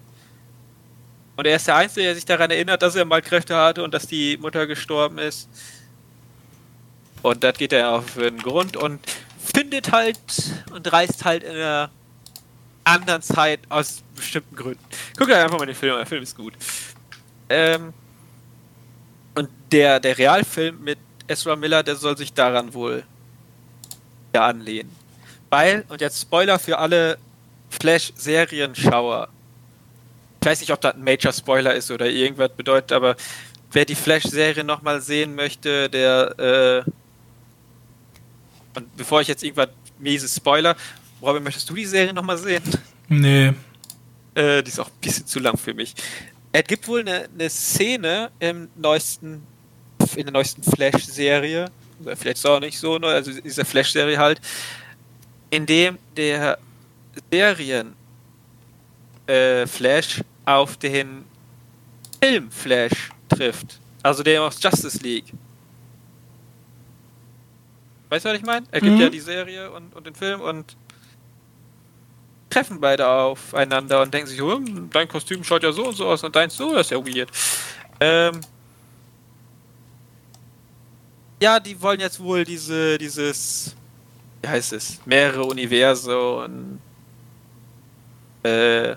Und er ist der Einzige, der sich daran erinnert, dass er mal Kräfte hatte und dass die Mutter gestorben ist. Und das geht er auf den Grund und findet halt und reist halt in einer anderen Zeit aus bestimmten Gründen. Guckt euch einfach mal den Film der Film ist gut. Ähm, und der, der Realfilm mit Ezra Miller, der soll sich daran wohl ja anlehnen. Weil, und jetzt Spoiler für alle Flash-Serienschauer. Ich weiß nicht, ob das ein Major-Spoiler ist oder irgendwas bedeutet, aber wer die Flash-Serie nochmal sehen möchte, der äh, und bevor ich jetzt irgendwas mieses Spoiler, Robin, möchtest du die Serie nochmal sehen? Nee. Äh, die ist auch ein bisschen zu lang für mich. Es gibt wohl eine, eine Szene im neuesten in der neuesten Flash-Serie, vielleicht ist auch nicht so, ne, also dieser Flash-Serie halt, in dem der Serien äh, Flash auf den Film Flash trifft. Also der aus Justice League. Weißt du, was ich meine? Er gibt mhm. ja die Serie und, und den Film und treffen beide aufeinander und denken sich, oh, dein Kostüm schaut ja so und so aus und deins so, das ist ja weird. Ähm, ja, die wollen jetzt wohl diese, dieses, wie heißt es, mehrere Universen, äh,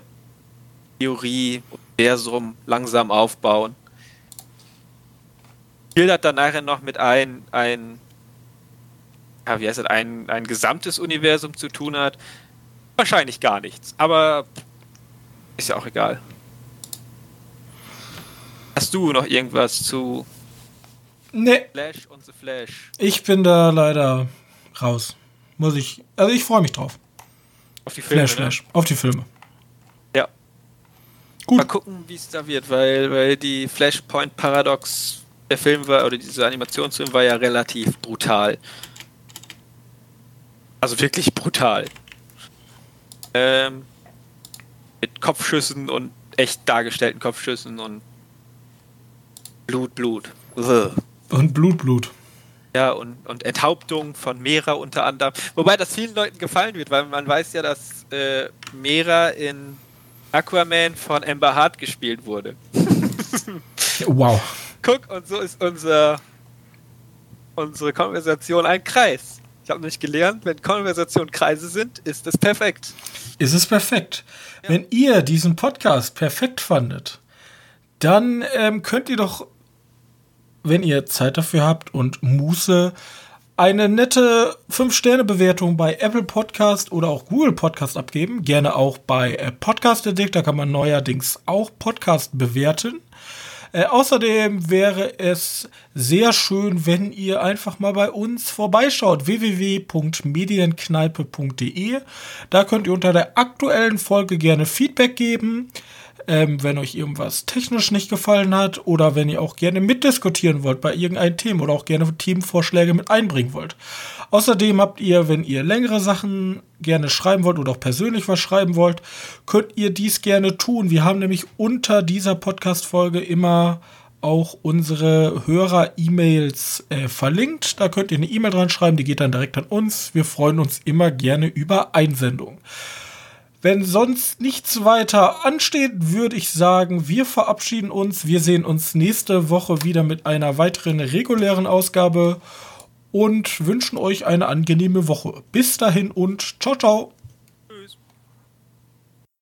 Theorie, Universum langsam aufbauen. Schildert dann nachher noch mit ein, ein, ja, wie heißt das, ein, ein gesamtes Universum zu tun hat. Wahrscheinlich gar nichts, aber ist ja auch egal. Hast du noch irgendwas zu Nee. Flash und The Flash. Ich bin da leider raus. Muss ich. Also ich freue mich drauf. Auf die Filme. Flash, Flash. Ne? Auf die Filme. Ja. Gut. Mal gucken, wie es da wird, weil, weil die Flashpoint Paradox, der Film war, oder dieser Animationsfilm war ja relativ brutal. Also wirklich brutal. Ähm, mit Kopfschüssen und echt dargestellten Kopfschüssen und Blut, Blut. Und Blut, Blut. Ja, und, und Enthauptung von Mera unter anderem. Wobei das vielen Leuten gefallen wird, weil man weiß ja, dass äh, Mera in Aquaman von Amber Hart gespielt wurde. <laughs> wow. Guck, und so ist unser, unsere Konversation ein Kreis. Ich habe nicht gelernt, wenn Konversationen Kreise sind, ist es perfekt. Ist es perfekt. Ja. Wenn ihr diesen Podcast perfekt fandet, dann ähm, könnt ihr doch wenn ihr Zeit dafür habt und Muße, eine nette 5-Sterne-Bewertung bei Apple Podcast oder auch Google Podcast abgeben. Gerne auch bei äh, Podcast Addict, da kann man neuerdings auch Podcast bewerten. Äh, außerdem wäre es sehr schön, wenn ihr einfach mal bei uns vorbeischaut. www.medienkneipe.de. Da könnt ihr unter der aktuellen Folge gerne Feedback geben. Ähm, wenn euch irgendwas technisch nicht gefallen hat oder wenn ihr auch gerne mitdiskutieren wollt bei irgendeinem Thema oder auch gerne Themenvorschläge mit einbringen wollt. Außerdem habt ihr, wenn ihr längere Sachen gerne schreiben wollt oder auch persönlich was schreiben wollt, könnt ihr dies gerne tun. Wir haben nämlich unter dieser Podcast-Folge immer auch unsere Hörer-E-Mails äh, verlinkt. Da könnt ihr eine E-Mail dran schreiben, die geht dann direkt an uns. Wir freuen uns immer gerne über Einsendungen. Wenn sonst nichts weiter ansteht, würde ich sagen, wir verabschieden uns. Wir sehen uns nächste Woche wieder mit einer weiteren regulären Ausgabe und wünschen euch eine angenehme Woche. Bis dahin und ciao, ciao.